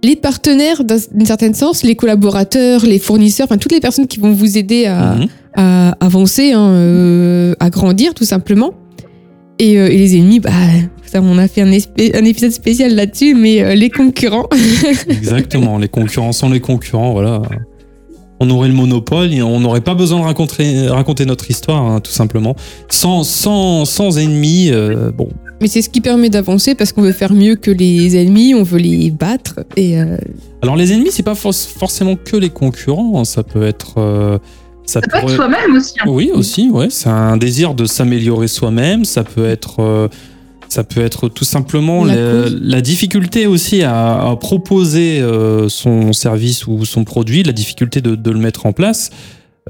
les partenaires d'un d'un certain sens, les collaborateurs, les fournisseurs, enfin toutes les personnes qui vont vous aider à, Mhm. à avancer, hein, euh, à grandir tout simplement. Et, euh, et les ennemis, bah, ça, on a fait un, un épisode spécial là-dessus, mais euh, les concurrents. Exactement, les concurrents sont les concurrents, voilà. On aurait le monopole, et on n'aurait pas besoin de raconter, raconter notre histoire, hein, tout simplement. Sans, sans, sans ennemis, euh, bon, Mais c'est ce qui permet d'avancer parce qu'on veut faire mieux que les ennemis, on veut les battre. Et euh, Alors les ennemis, c'est pas for- forcément que les concurrents, hein, ça peut être... euh, ça Ça peut être soi-même aussi. hein. Oui, aussi, ouais. C'est un désir de s'améliorer soi-même. Ça peut être, euh, ça peut être tout simplement La la, cause. la difficulté aussi à, à proposer euh, son service ou son produit, la difficulté de, de le mettre en place.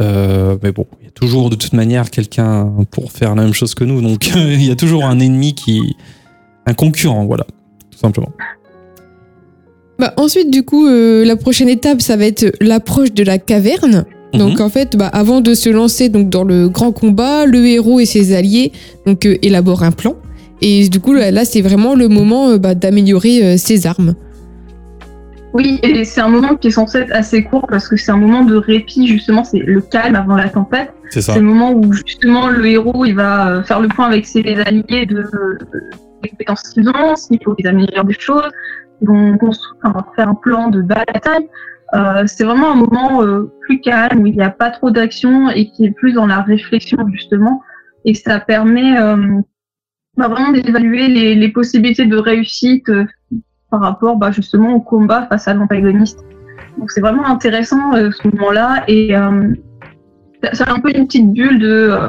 Euh, mais bon, il y a toujours de toute manière quelqu'un pour faire la même chose que nous. Donc il y a toujours un ennemi qui, un concurrent, voilà, tout simplement. bah, ensuite, du coup, euh, la prochaine étape, ça va être l'approche de la caverne. Donc Mhm. en fait, bah, avant de se lancer donc dans le grand combat, le héros et ses alliés donc euh, élaborent un plan. Et du coup là, c'est vraiment le moment euh, bah, d'améliorer euh, ses armes. Oui, et c'est un moment qui est censé être assez court parce que c'est un moment de répit, justement, c'est le calme avant la tempête. c'est ça. C'est le moment où justement le héros il va euh, faire le point avec ses alliés de, de- compétences qu'ils ont, s'il faut qu'ils améliorent des choses, ils vont construire, enfin, faire un plan de bataille. Euh, c'est vraiment un moment euh, plus calme où il n'y a pas trop d'action et qui est plus dans la réflexion justement. Et ça permet euh, bah, vraiment d'évaluer les, les possibilités de réussite euh, par rapport bah, justement au combat face à l'antagoniste. Donc c'est vraiment intéressant euh, ce moment-là et euh, ça- c'est un peu une petite bulle de euh,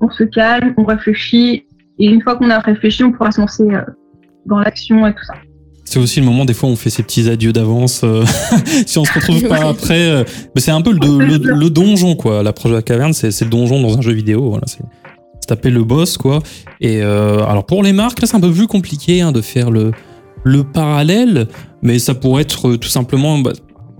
on se calme, on réfléchit et une fois qu'on a réfléchi, on pourra se lancer dans l'action et tout ça. C'est aussi le moment, des fois, où on fait ses petits adieux d'avance. si on se retrouve pas Ouais. après. mais c'est un peu le, le, le donjon, quoi. L'approche de la caverne, c'est le donjon dans un jeu vidéo. Voilà, taper le boss, quoi. Et euh, alors, pour les marques, c'est un peu plus compliqué hein, de faire le, le parallèle. Mais ça pourrait être euh, tout simplement. bah,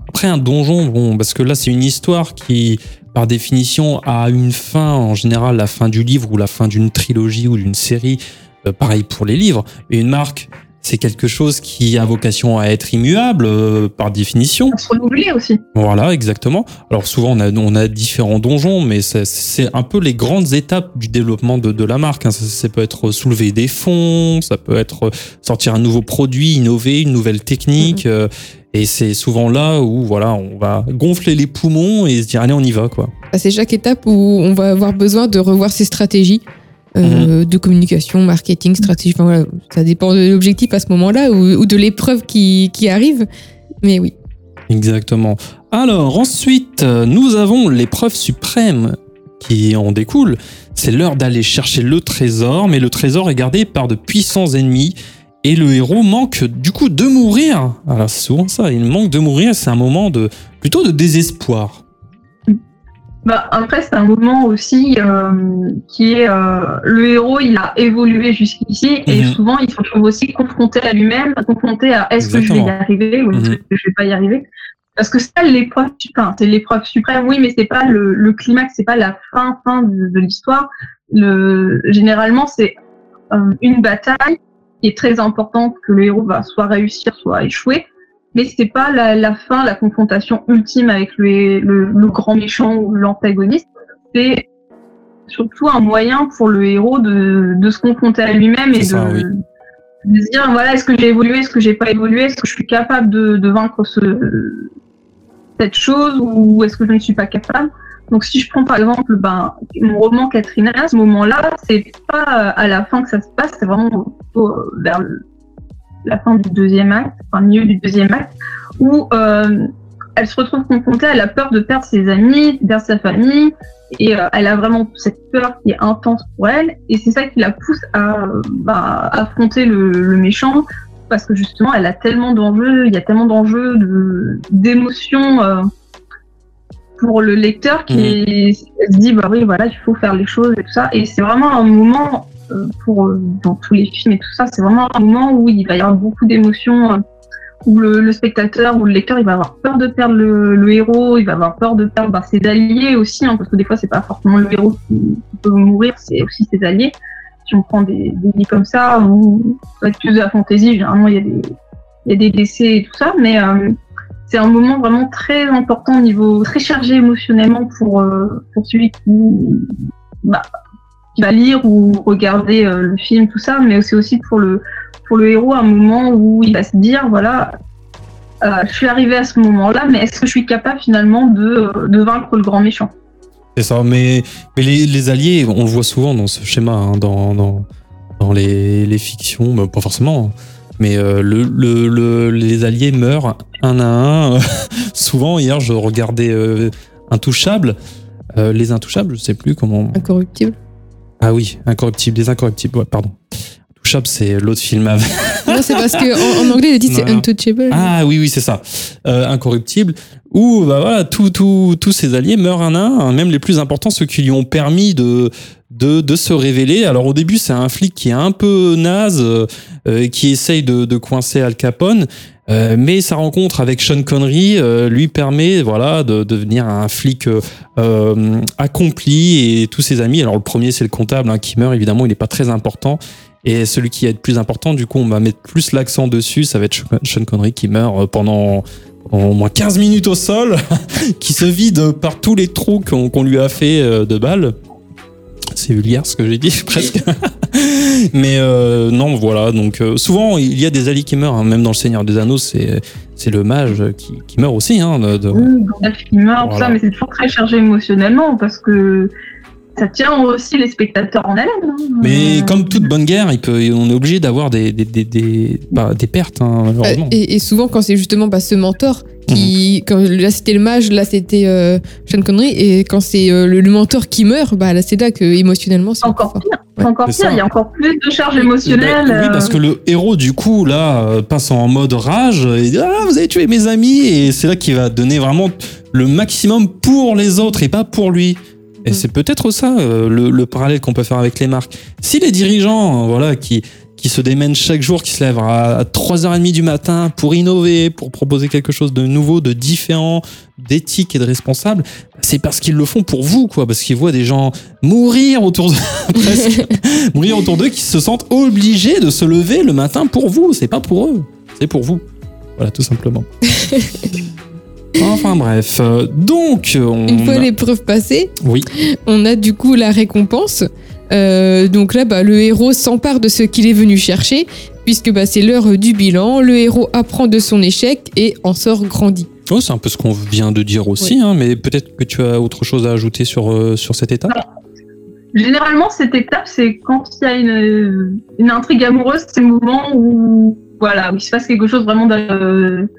après, un donjon, bon, parce que là, c'est une histoire qui, par définition, a une fin, en général, la fin du livre ou la fin d'une trilogie ou d'une série. Euh, pareil pour les livres. Et une marque, c'est quelque chose qui a vocation à être immuable euh, par définition. On se renouveler aussi. Voilà, exactement. Alors souvent on a, on a différents donjons, mais c'est- c'est un peu les grandes étapes du développement de, de la marque. hein. Ça, ça peut être soulever des fonds, ça peut être sortir un nouveau produit, innover, une nouvelle technique. euh, et c'est souvent là où voilà, on va gonfler les poumons et se dire allez on y va quoi. Bah, c'est chaque étape où on va avoir besoin de revoir ses stratégies euh, de communication, marketing, stratégie. Enfin, voilà, ça dépend de l'objectif à ce moment-là ou, ou de l'épreuve qui, qui arrive. Mais oui. Exactement. Alors ensuite, euh, nous avons l'épreuve suprême qui en découle. C'est l'heure d'aller chercher le trésor, mais le trésor est gardé par de puissants ennemis. Et le héros manque du coup de mourir. Alors c'est souvent ça, il manque de mourir, c'est un moment de plutôt de désespoir. Bah, après, c'est un moment aussi euh, qui est euh, le héros, il a évolué jusqu'ici et Mhm. souvent il se retrouve aussi confronté à lui-même, confronté à est-ce que je vais y arriver ou est-ce Mhm. que je vais pas y arriver? Parce que c'est l'épreuve, enfin, c'est l'épreuve suprême, oui, mais c'est pas le, le climax, c'est pas la fin fin de, de l'histoire. Le généralement c'est euh, une bataille qui est très importante que le héros va soit réussir, soit échouer. Mais c'est pas la, la fin, la confrontation ultime avec le, le, le grand méchant ou l'antagoniste. C'est surtout un moyen pour le héros de, de se confronter à lui-même et ça, de, oui. de se dire voilà est-ce que j'ai évolué, est-ce que j'ai pas évolué, est-ce que je suis capable de, de vaincre ce, cette chose ou est-ce que je ne suis pas capable? Donc si je prends par exemple ben, mon roman Katrina, à ce moment-là, c'est pas euh, à la fin que ça se passe, c'est vraiment euh, vers le- la fin du deuxième acte, enfin le milieu du deuxième acte, où euh, elle se retrouve confrontée, elle a peur de perdre ses amis, de perdre sa famille, et euh, elle a vraiment cette peur qui est intense pour elle, et c'est ça qui la pousse à bah, affronter le, le méchant, parce que justement elle a tellement d'enjeux, il y a tellement d'enjeux, de- d'émotions euh, pour le lecteur qui se dit bah oui voilà il faut faire les choses et tout ça, et c'est vraiment un moment pour euh, dans tous les films et tout ça, c'est vraiment un moment où il va y avoir beaucoup d'émotions, euh, où le, spectateur ou le lecteur il va avoir peur de perdre le, héros, il va avoir peur de perdre bah, ses alliés aussi, hein, parce que des fois c'est pas forcément le héros qui, peut mourir, c'est aussi ses alliés. Si on prend des, livres comme ça, ou être plus de la fantaisie, généralement il y a des, il y a des décès et tout ça, mais euh, c'est un moment vraiment très important au niveau très chargé émotionnellement pour euh, pour celui qui bah, qui va lire ou regarder euh, le film tout ça mais c'est aussi pour le pour le héros un moment où il va se dire voilà euh, je suis arrivé à ce moment-là mais est-ce que je suis capable finalement de de vaincre le grand méchant? C'est ça, mais, mais les, les alliés, on le voit souvent dans ce schéma, hein, dans, dans, dans les, les fictions, bah, pas forcément, mais euh, le, le, le- les alliés meurent un à un. souvent, hier, je regardais euh, Intouchables, euh, les Intouchables, je sais plus comment. Incorruptible. Ah oui, Incorruptibles, les Incorruptibles, ouais, pardon. Intouchables, c'est l'autre film avec. Non, c'est parce que en, en anglais, le titre, c'est. Untouchable. Ah oui, oui, c'est ça. Euh, incorruptible. Où bah voilà, tous tous tous ses alliés meurent un à un, hein, même les plus importants, ceux qui lui ont permis de de, de se révéler. Alors au début, c'est un flic qui est un peu naze, euh, qui essaye de, de coincer Al Capone. Euh, mais sa rencontre avec Sean Connery euh, lui permet de devenir un flic euh, accompli et tous ses amis. Alors le premier c'est le comptable hein, qui meurt évidemment, il n'est pas très important. Et celui qui est le plus important, du coup, on va mettre plus l'accent dessus. Ça va être Sean Connery qui meurt pendant, au moins 15 minutes au sol, qui se vide par tous les trous qu'on lui a fait de balles. C'est vulgaire ce que j'ai dit, presque. Mais euh, non, voilà. Donc euh, souvent, il y a des alliés qui meurent. hein. Même dans Le Seigneur des Anneaux, c'est c'est le mage qui, qui meurt aussi. Hein, de- de- Oui, Gandalf qui meurt, tout Voilà. ça, mais c'est toujours très chargé émotionnellement parce que ça tient aussi les spectateurs en haleine. hein. Mais Euh, comme toute bonne guerre, il peut, on est obligé d'avoir des, des, des, des, bah, des pertes, hein, Euh, malheureusement. et, et souvent, quand c'est justement bah, ce mentor qui. Quand, là, c'était le mage, là, c'était euh, Sean Connery. Et quand c'est euh, le, le mentor qui meurt, bah, là, c'est là que émotionnellement, c'est c'est encore fort. pire. C'est encore pire. Il y a encore plus de charge émotionnelle. Ben, oui, parce que le héros, du coup, là, passe en mode rage et dit Ah, vous avez tué mes amis. Et c'est là qu'il va donner vraiment le maximum pour les autres et pas pour lui. Et Mm. c'est peut-être ça euh, le, le parallèle qu'on peut faire avec les marques. Si les dirigeants, euh, voilà, qui, qui se démènent chaque jour, qui se lèvent à 3h30 du matin pour innover, pour proposer quelque chose de nouveau, de différent, d'éthique et de responsable, c'est parce qu'ils le font pour vous, quoi, parce qu'ils voient des gens mourir autour de, presque, mourir autour d'eux, qui se sentent obligés de se lever le matin pour vous. C'est pas pour eux, c'est pour vous. Voilà, tout simplement. enfin bref, Euh, donc on Une fois a- l'épreuve passée, oui, on a du coup la récompense. Euh, donc là, bah, le héros s'empare de ce qu'il est venu chercher, puisque bah, c'est l'heure du bilan. Le héros apprend de son échec et en sort grandi. oh, c'est un peu ce qu'on vient de dire aussi, hein, mais peut-être que tu as autre chose à ajouter sur euh, sur cette étape? Généralement, cette étape, c'est quand il y a une, une intrigue amoureuse, c'est le moment où, voilà, où il se passe quelque chose vraiment de- de-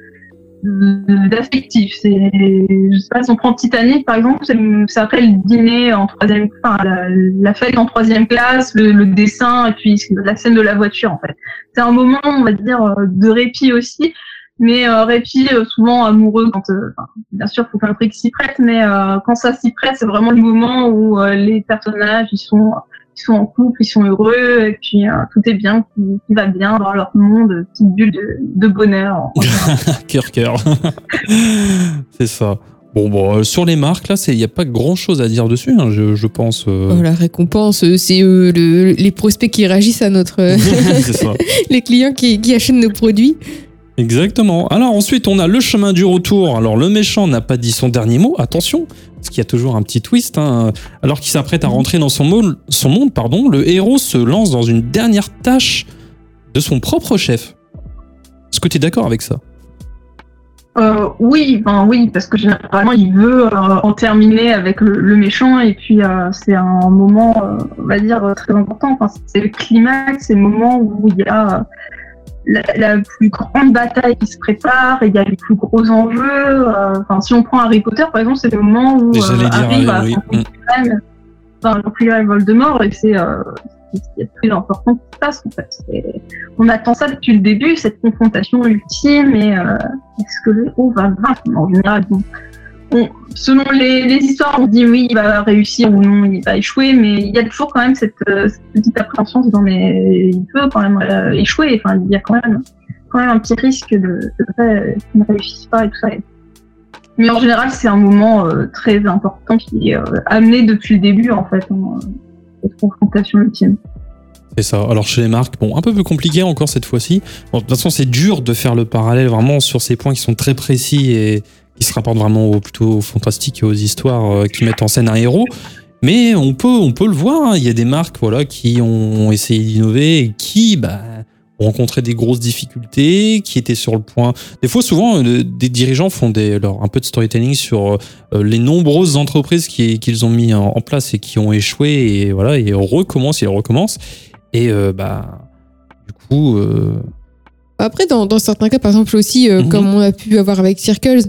d'affectif. C'est, je sais pas, si on prend Titanic, par exemple, c'est après le dîner en troisième, enfin, la, fête en troisième classe, le, le dessin, et puis la scène de la voiture, en fait. C'est un moment, on va dire, euh, de répit aussi. Mais euh, Répi, euh, souvent amoureux, quand, bien sûr, faut qu'un truc s'y prête, mais euh, quand ça s'y prête, c'est vraiment le moment où les personnages, ils sont, ils sont en couple, ils sont heureux, et puis euh, tout est bien, qui, qui va bien dans leur monde, petite bulle de, de bonheur. cœur, cœur. c'est ça. Bon, bon, euh, sur les marques, là, il n'y a pas grand chose à dire dessus, hein, je, je pense. euh. Oh, la récompense, c'est euh, le- les prospects qui réagissent à notre. euh, c'est ça. les clients qui, qui achètent nos produits. Exactement. Alors ensuite, on a le chemin du retour. Alors le méchant n'a pas dit son dernier mot, attention, parce qu'il y a toujours un petit twist. hein. Alors qu'il s'apprête à rentrer dans son, mo- son monde, pardon, le héros se lance dans une dernière tâche de son propre chef. Est-ce que tu es d'accord avec ça? Euh, oui, ben oui, parce que généralement il veut euh, en terminer avec le, méchant et puis euh, c'est un moment, on va dire très important. Enfin, c'est le climax, c'est le moment où il y a la, la plus grande bataille qui se prépare, il y a les plus gros enjeux. euh, Enfin, si on prend Harry Potter par exemple, c'est le moment où euh, dire, Harry va euh, enfin, affronter Voldemort et c'est euh, c'est ce qu'il y a plus important qui se passe en fait. On attend ça depuis le début, cette confrontation ultime et euh, est-ce que le héros va vaincre? En général, bon. On- selon les, histoires, on se dit oui, il va réussir ou non, il va échouer, mais il y a toujours quand même cette, euh, petite appréhension en disant mais il peut quand même euh, échouer. Enfin, il y a quand même, quand même un petit risque de, qu'il ne réussisse pas et tout ça. Mais en général, c'est un moment euh, très important qui est amené depuis le début en fait, hein, cette confrontation ultime. C'est ça. Alors chez les marques, bon, un peu plus compliqué encore cette fois-ci. Bon, de toute façon, c'est dur de faire le parallèle vraiment sur ces points qui sont très précis et qui se rapportent vraiment au, plutôt aux fantastiques et aux histoires euh, qui mettent en scène un héros. Mais on peut, on peut le voir. hein. Il y a des marques, voilà, qui ont essayé d'innover et qui, bah, ont rencontré des grosses difficultés, qui étaient sur le point. Des fois, souvent, euh, des dirigeants font des, alors, un peu de storytelling sur euh, les nombreuses entreprises qui- qu'ils ont mis en, en place et qui ont échoué et voilà, et recommencent et recommencent. Et euh, bah, du coup, euh, Après, dans, dans certains cas, par exemple aussi, Mhm. comme on a pu avoir avec Circles,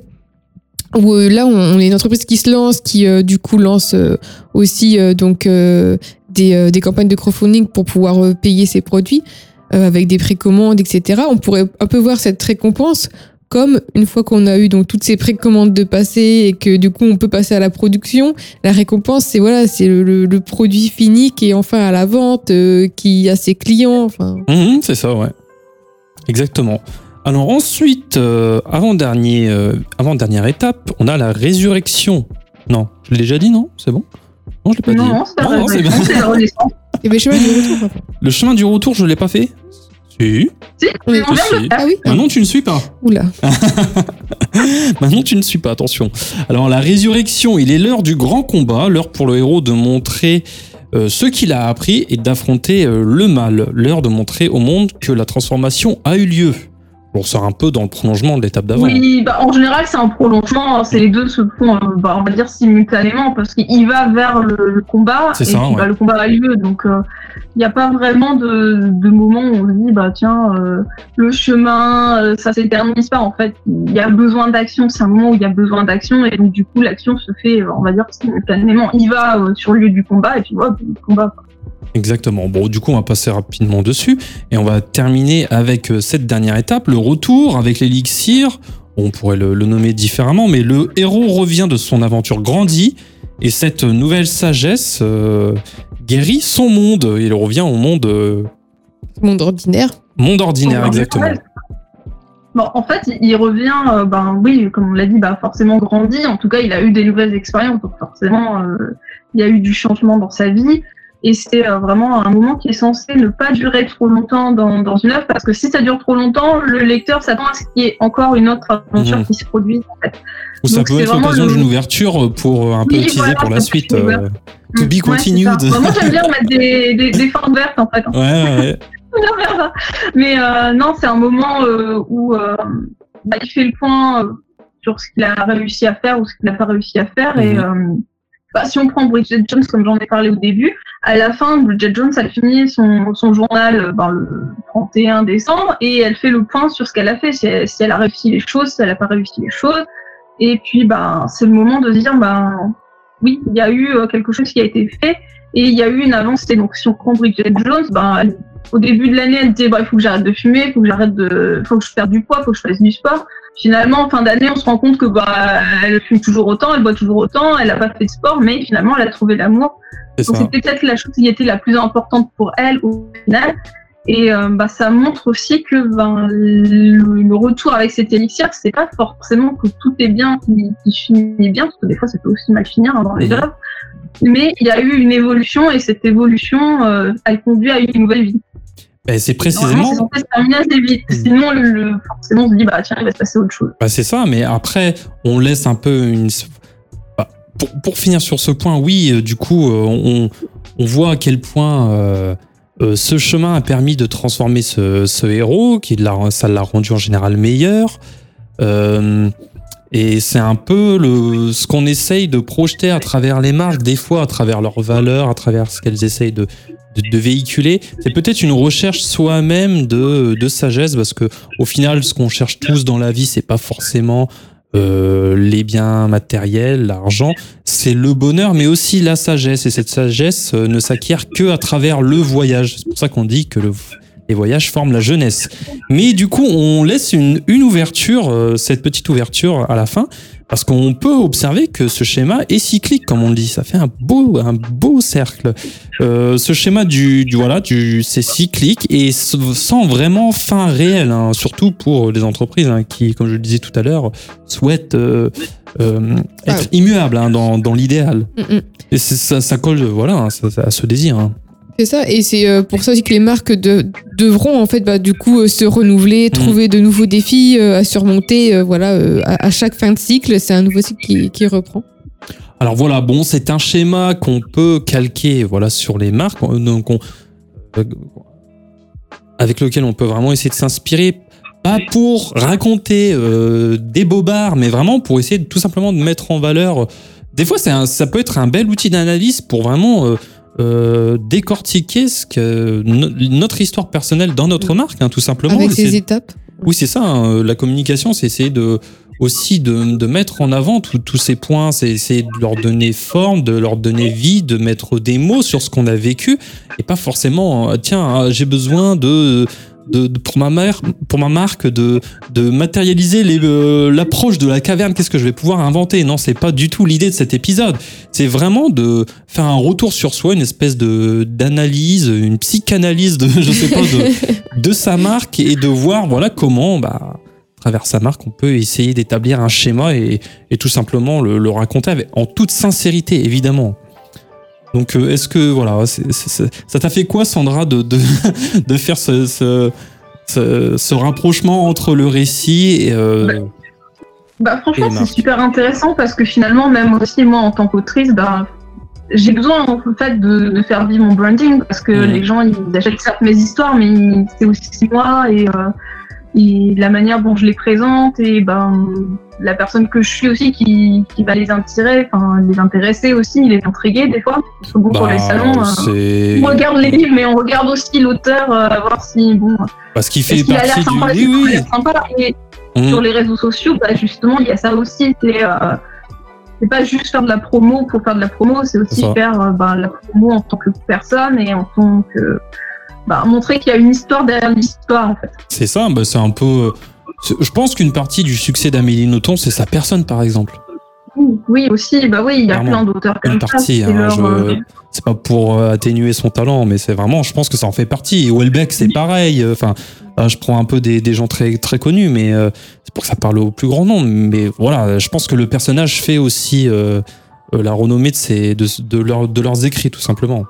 où euh, là, on, est une entreprise qui se lance, qui euh, du coup lance euh, aussi euh, donc euh, des, euh, des campagnes de crowdfunding pour pouvoir payer ses produits avec des précommandes, etc. On pourrait un peu voir cette récompense comme une fois qu'on a eu donc toutes ces précommandes de passer et que du coup on peut passer à la production, la récompense c'est voilà c'est le, le- le produit fini qui est enfin à la vente, qui a ses clients, enfin mhm, c'est ça, ouais. Exactement. Alors ensuite, euh, avant, dernier, euh, avant dernière étape, on a la résurrection. Non, je l'ai déjà dit, non? C'est bon? Non, je l'ai pas non, dit. non, c'est Non, la non, c'est révolution, c'est la renaissance. et ben chemin du retour. Le chemin du retour, je l'ai pas fait? Si. Si, Oui, le si. Ah oui. Maintenant, tu ne suis pas. Oula. Maintenant, tu ne suis pas, attention. Alors, la résurrection, il est l'heure du grand combat, l'heure pour le héros de montrer euh, ce qu'il a appris et d'affronter euh, le mal, l'heure de montrer au monde que la transformation a eu lieu. On sort un peu dans le prolongement de l'étape d'avant. Oui, bah, en général, c'est un prolongement. hein, C'est les deux se font, bah, on va dire, simultanément, parce qu'il va vers le, le combat C'est et ça, puis, ouais. bah, le combat a lieu. Donc, euh, il n'y a pas vraiment de, de moment où on se dit, bah tiens, euh, le chemin, euh, ça s'éternise pas. En fait, il y a besoin d'action. C'est un moment où il y a besoin d'action et donc du coup, l'action se fait, on va dire, simultanément. Il va euh, sur le lieu du combat et puis voilà, le combat. Exactement. Bon, du coup, on va passer rapidement dessus et on va terminer avec euh, cette dernière étape, le retour avec l'élixir. On pourrait le, le nommer différemment, mais le héros revient de son aventure grandie et cette nouvelle sagesse euh, guérit son monde. Il revient au monde, euh, Monde ordinaire. monde ordinaire, exactement. Bon, en fait, il- il revient, euh, ben oui, comme on l'a dit, bah forcément grandi. En tout cas, il a eu des nouvelles expériences, donc forcément, euh, il y a eu du changement dans sa vie. Et c'est euh, vraiment un moment qui est censé ne pas durer trop longtemps dans, dans une œuvre, parce que si ça dure trop longtemps, le lecteur s'attend à ce qu'il y ait encore une autre aventure Mhm. qui se produise. En fait. Ou ça Donc, peut être l'occasion le- d'une ouverture pour euh, un peu Oui, voilà, pour la suite. euh, To be Mm, ouais, c'est continued. Bah, moi, j'aime bien mettre des, des, des fins ouvertes, en fait. Ouais, ouais, ouais. Mais euh, non, c'est un moment euh, où bah, il fait le point sur ce qu'il a réussi à faire ou ce qu'il n'a pas réussi à faire. Et euh, bah, si on prend Bridget Jones, comme j'en ai parlé au début, à la fin, Bridget Jones, elle finit son, son journal euh, ben, le 31 décembre et elle fait le point sur ce qu'elle a fait, si elle, si elle a réussi les choses, si elle n'a pas réussi les choses. Et puis, ben, c'est le moment de se dire, ben, oui, il y a eu euh, quelque chose qui a été fait et il y a eu une avancée. Donc, si on prend Bridget Jones, ben, elle, au début de l'année, elle disait bah, il faut que j'arrête de fumer, il faut que j'arrête de, faut que je perde du poids, il faut que je fasse du sport. Finalement, en fin d'année, on se rend compte que bah, elle fume toujours autant, elle boit toujours autant, elle n'a pas fait de sport, mais finalement, elle a trouvé l'amour. Donc c'était peut-être la chose qui était la plus importante pour elle au final. Et euh, bah, ça montre aussi que ben, le, retour avec cet élixir, c'est pas forcément que tout est bien, qui, finit bien, parce que des fois ça peut aussi mal finir hein, dans les œuvres. Mais il y a eu une évolution et cette évolution, euh, elle conduit à une nouvelle vie. Ben, c'est précisément. C'est censé se terminer assez vite. Mm. Sinon, le, forcément, on se dit, bah tiens, il va se passer autre chose. Bah, c'est ça, mais après, on laisse un peu une. Bah, pour, pour, finir sur ce point, oui, euh, du coup, euh, on, on, voit à quel point euh, ce chemin a permis de transformer ce, ce héros, qui l'a, ça l'a rendu en général meilleur. et c'est un peu le, ce qu'on essaye de projeter à travers les marques, des fois à travers leurs valeurs, à travers ce qu'elles essayent de, de, véhiculer. C'est peut-être une recherche soi-même de, de sagesse, parce que au final, ce qu'on cherche tous dans la vie, c'est pas forcément euh, les biens matériels, l'argent, c'est le bonheur, mais aussi la sagesse. Et cette sagesse euh, ne s'acquiert que à travers le voyage. C'est pour ça qu'on dit que le, les voyages forment la jeunesse. Mais du coup, on laisse une, une ouverture, euh, cette petite ouverture à la fin, parce qu'on peut observer que ce schéma est cyclique, comme on dit. Ça fait un beau, un beau cercle. Euh, ce schéma du, du voilà, du, c'est cyclique et sans vraiment fin réelle, hein, surtout pour les entreprises hein, qui, comme je le disais tout à l'heure, souhaitent euh, euh, être ah. immuables hein, dans, dans l'idéal. Mm, mm. Et ça, ça colle, voilà, hein, à ce désir. C'est ça, et c'est euh, pour ça aussi que les marques de, devront en fait bah, du coup euh, se renouveler, mm. trouver de nouveaux défis euh, à surmonter. voilà, à, chaque fin de cycle, c'est un nouveau cycle qui, qui reprend. Alors voilà, bon, c'est un schéma qu'on peut calquer voilà sur les marques, donc avec lequel on peut vraiment essayer de s'inspirer, pas pour raconter des bobards, mais vraiment pour essayer de, tout simplement de mettre en valeur. Des fois, ça peut être un bel outil d'analyse pour vraiment euh, décortiquer ce que notre histoire personnelle dans notre marque, hein, tout simplement. Avec ses étapes. Oui, c'est ça. Hein, la communication, c'est essayer de aussi de, de mettre en avant tous ces points, c'est essayer de leur donner forme, de leur donner vie, de mettre des mots sur ce qu'on a vécu, et pas forcément, euh, tiens, j'ai besoin de de, pour ma mère, pour ma marque, de, de matérialiser euh, l'approche de la caverne. Qu'est-ce que je vais pouvoir inventer? Non, c'est pas du tout l'idée de cet épisode. C'est vraiment de faire un retour sur soi, une espèce de d'analyse, une psychanalyse de, je sais pas, de, de sa marque et de voir, voilà, comment, bah, à travers sa marque, on peut essayer d'établir un schéma et, et tout simplement le, le raconter en toute sincérité, évidemment. Donc, euh, est-ce que, voilà, ça t'a fait quoi, Sandra, de, de, de faire ce, ce, ce, rapprochement entre le récit et. Euh, bah, bah franchement, c'est super intéressant parce que finalement, même aussi, moi, en tant qu'autrice, bah, j'ai besoin en fait de, de, faire vivre mon branding parce que mmh. les gens ils achètent certes mes histoires mais c'est aussi moi et euh, et la manière dont je les présente et ben la personne que je suis aussi qui, qui va les intéresser, enfin les intéresser aussi, les intriguer des fois. Parce que bon, pour les bah, salons, euh, on regarde les livres, mais on regarde aussi l'auteur, euh, voir si bon. Parce qu'il fait partie a l'air sympa, du... oui, oui. sympa. Et mmh. sur les réseaux sociaux, bah, justement, il y a ça aussi. C'est euh, c'est pas juste faire de la promo pour faire de la promo, c'est aussi faire euh, bah, la promo en tant que personne et en tant que bah, montrer qu'il y a une histoire derrière l'histoire en fait. C'est ça, bah, c'est un peu. Euh, je pense qu'une partie du succès d'Amélie Nothomb, c'est sa personne par exemple. Oui, aussi, bah oui, il y a plein d'auteurs comme une partie. Hein, euh, c'est pas pour euh, atténuer son talent, mais c'est vraiment, je pense que ça en fait partie. Et Welbeck, c'est pareil. Enfin, je prends un peu des, des, gens très très connus, mais c'est pour que ça parle au plus grand nombre. Mais voilà, je pense que le personnage fait aussi la renommée de, ses, de, de, leur, de leurs écrits, tout simplement.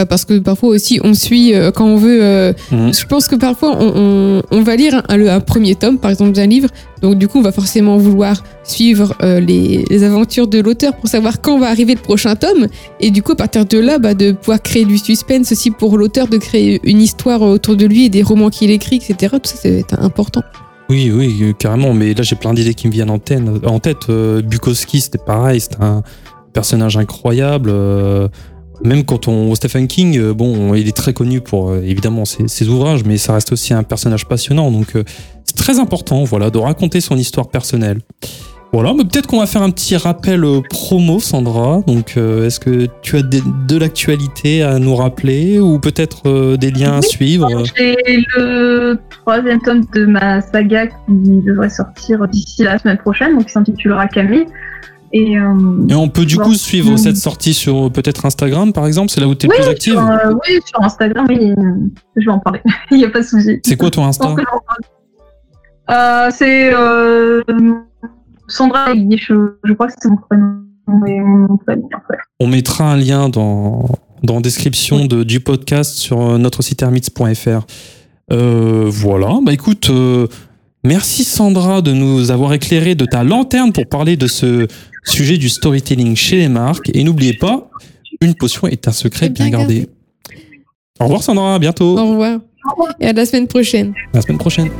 Euh, parce que parfois aussi on suit euh, quand on veut. Euh, mhm. Je pense que parfois on, on, va lire un, un, premier tome, par exemple d'un livre, donc du coup on va forcément vouloir suivre les, les, aventures de l'auteur pour savoir quand va arriver le prochain tome, et du coup à partir de là, bah, de pouvoir créer du suspense aussi pour l'auteur, de créer une histoire autour de lui et des romans qu'il écrit, etc. Tout ça c'est important. Oui, oui, carrément. Mais là, j'ai plein d'idées qui me viennent en tête. En tête, Bukowski, c'était pareil. C'était un personnage incroyable même quand on Stephen King, euh, bon, il est très connu pour euh, évidemment ses, ouvrages, mais ça reste aussi un personnage passionnant. Donc euh, c'est très important, voilà, de raconter son histoire personnelle. Voilà, mais peut-être qu'on va faire un petit rappel promo, Sandra. Donc, euh, est-ce que tu as de l'actualité à nous rappeler ou peut-être euh, des liens à suivre? J'ai le troisième tome de ma saga qui devrait sortir d'ici la semaine prochaine, donc qui s'intitulera Camille. Et, euh, Et on peut du coup suivre Mm. cette sortie sur euh, peut-être Instagram, par exemple C'est là où tu es Oui, plus active sur, euh, oui, sur Instagram, oui, euh, je vais en parler. Il n'y a pas de souci. C'est quoi ton Insta. Euh, C'est euh, Sandra je, crois que c'est mon prénom. On mettra un lien dans, dans la description de, du podcast sur euh, notre site hermits.fr. Euh, voilà, bah écoute, euh, merci Sandra de nous avoir éclairé de ta lanterne pour parler de ce sujet du storytelling chez les marques. Et n'oubliez pas, une potion est un secret bien, gardé. Au revoir Sandra, à bientôt. Au revoir. Et à la semaine prochaine. À la semaine prochaine.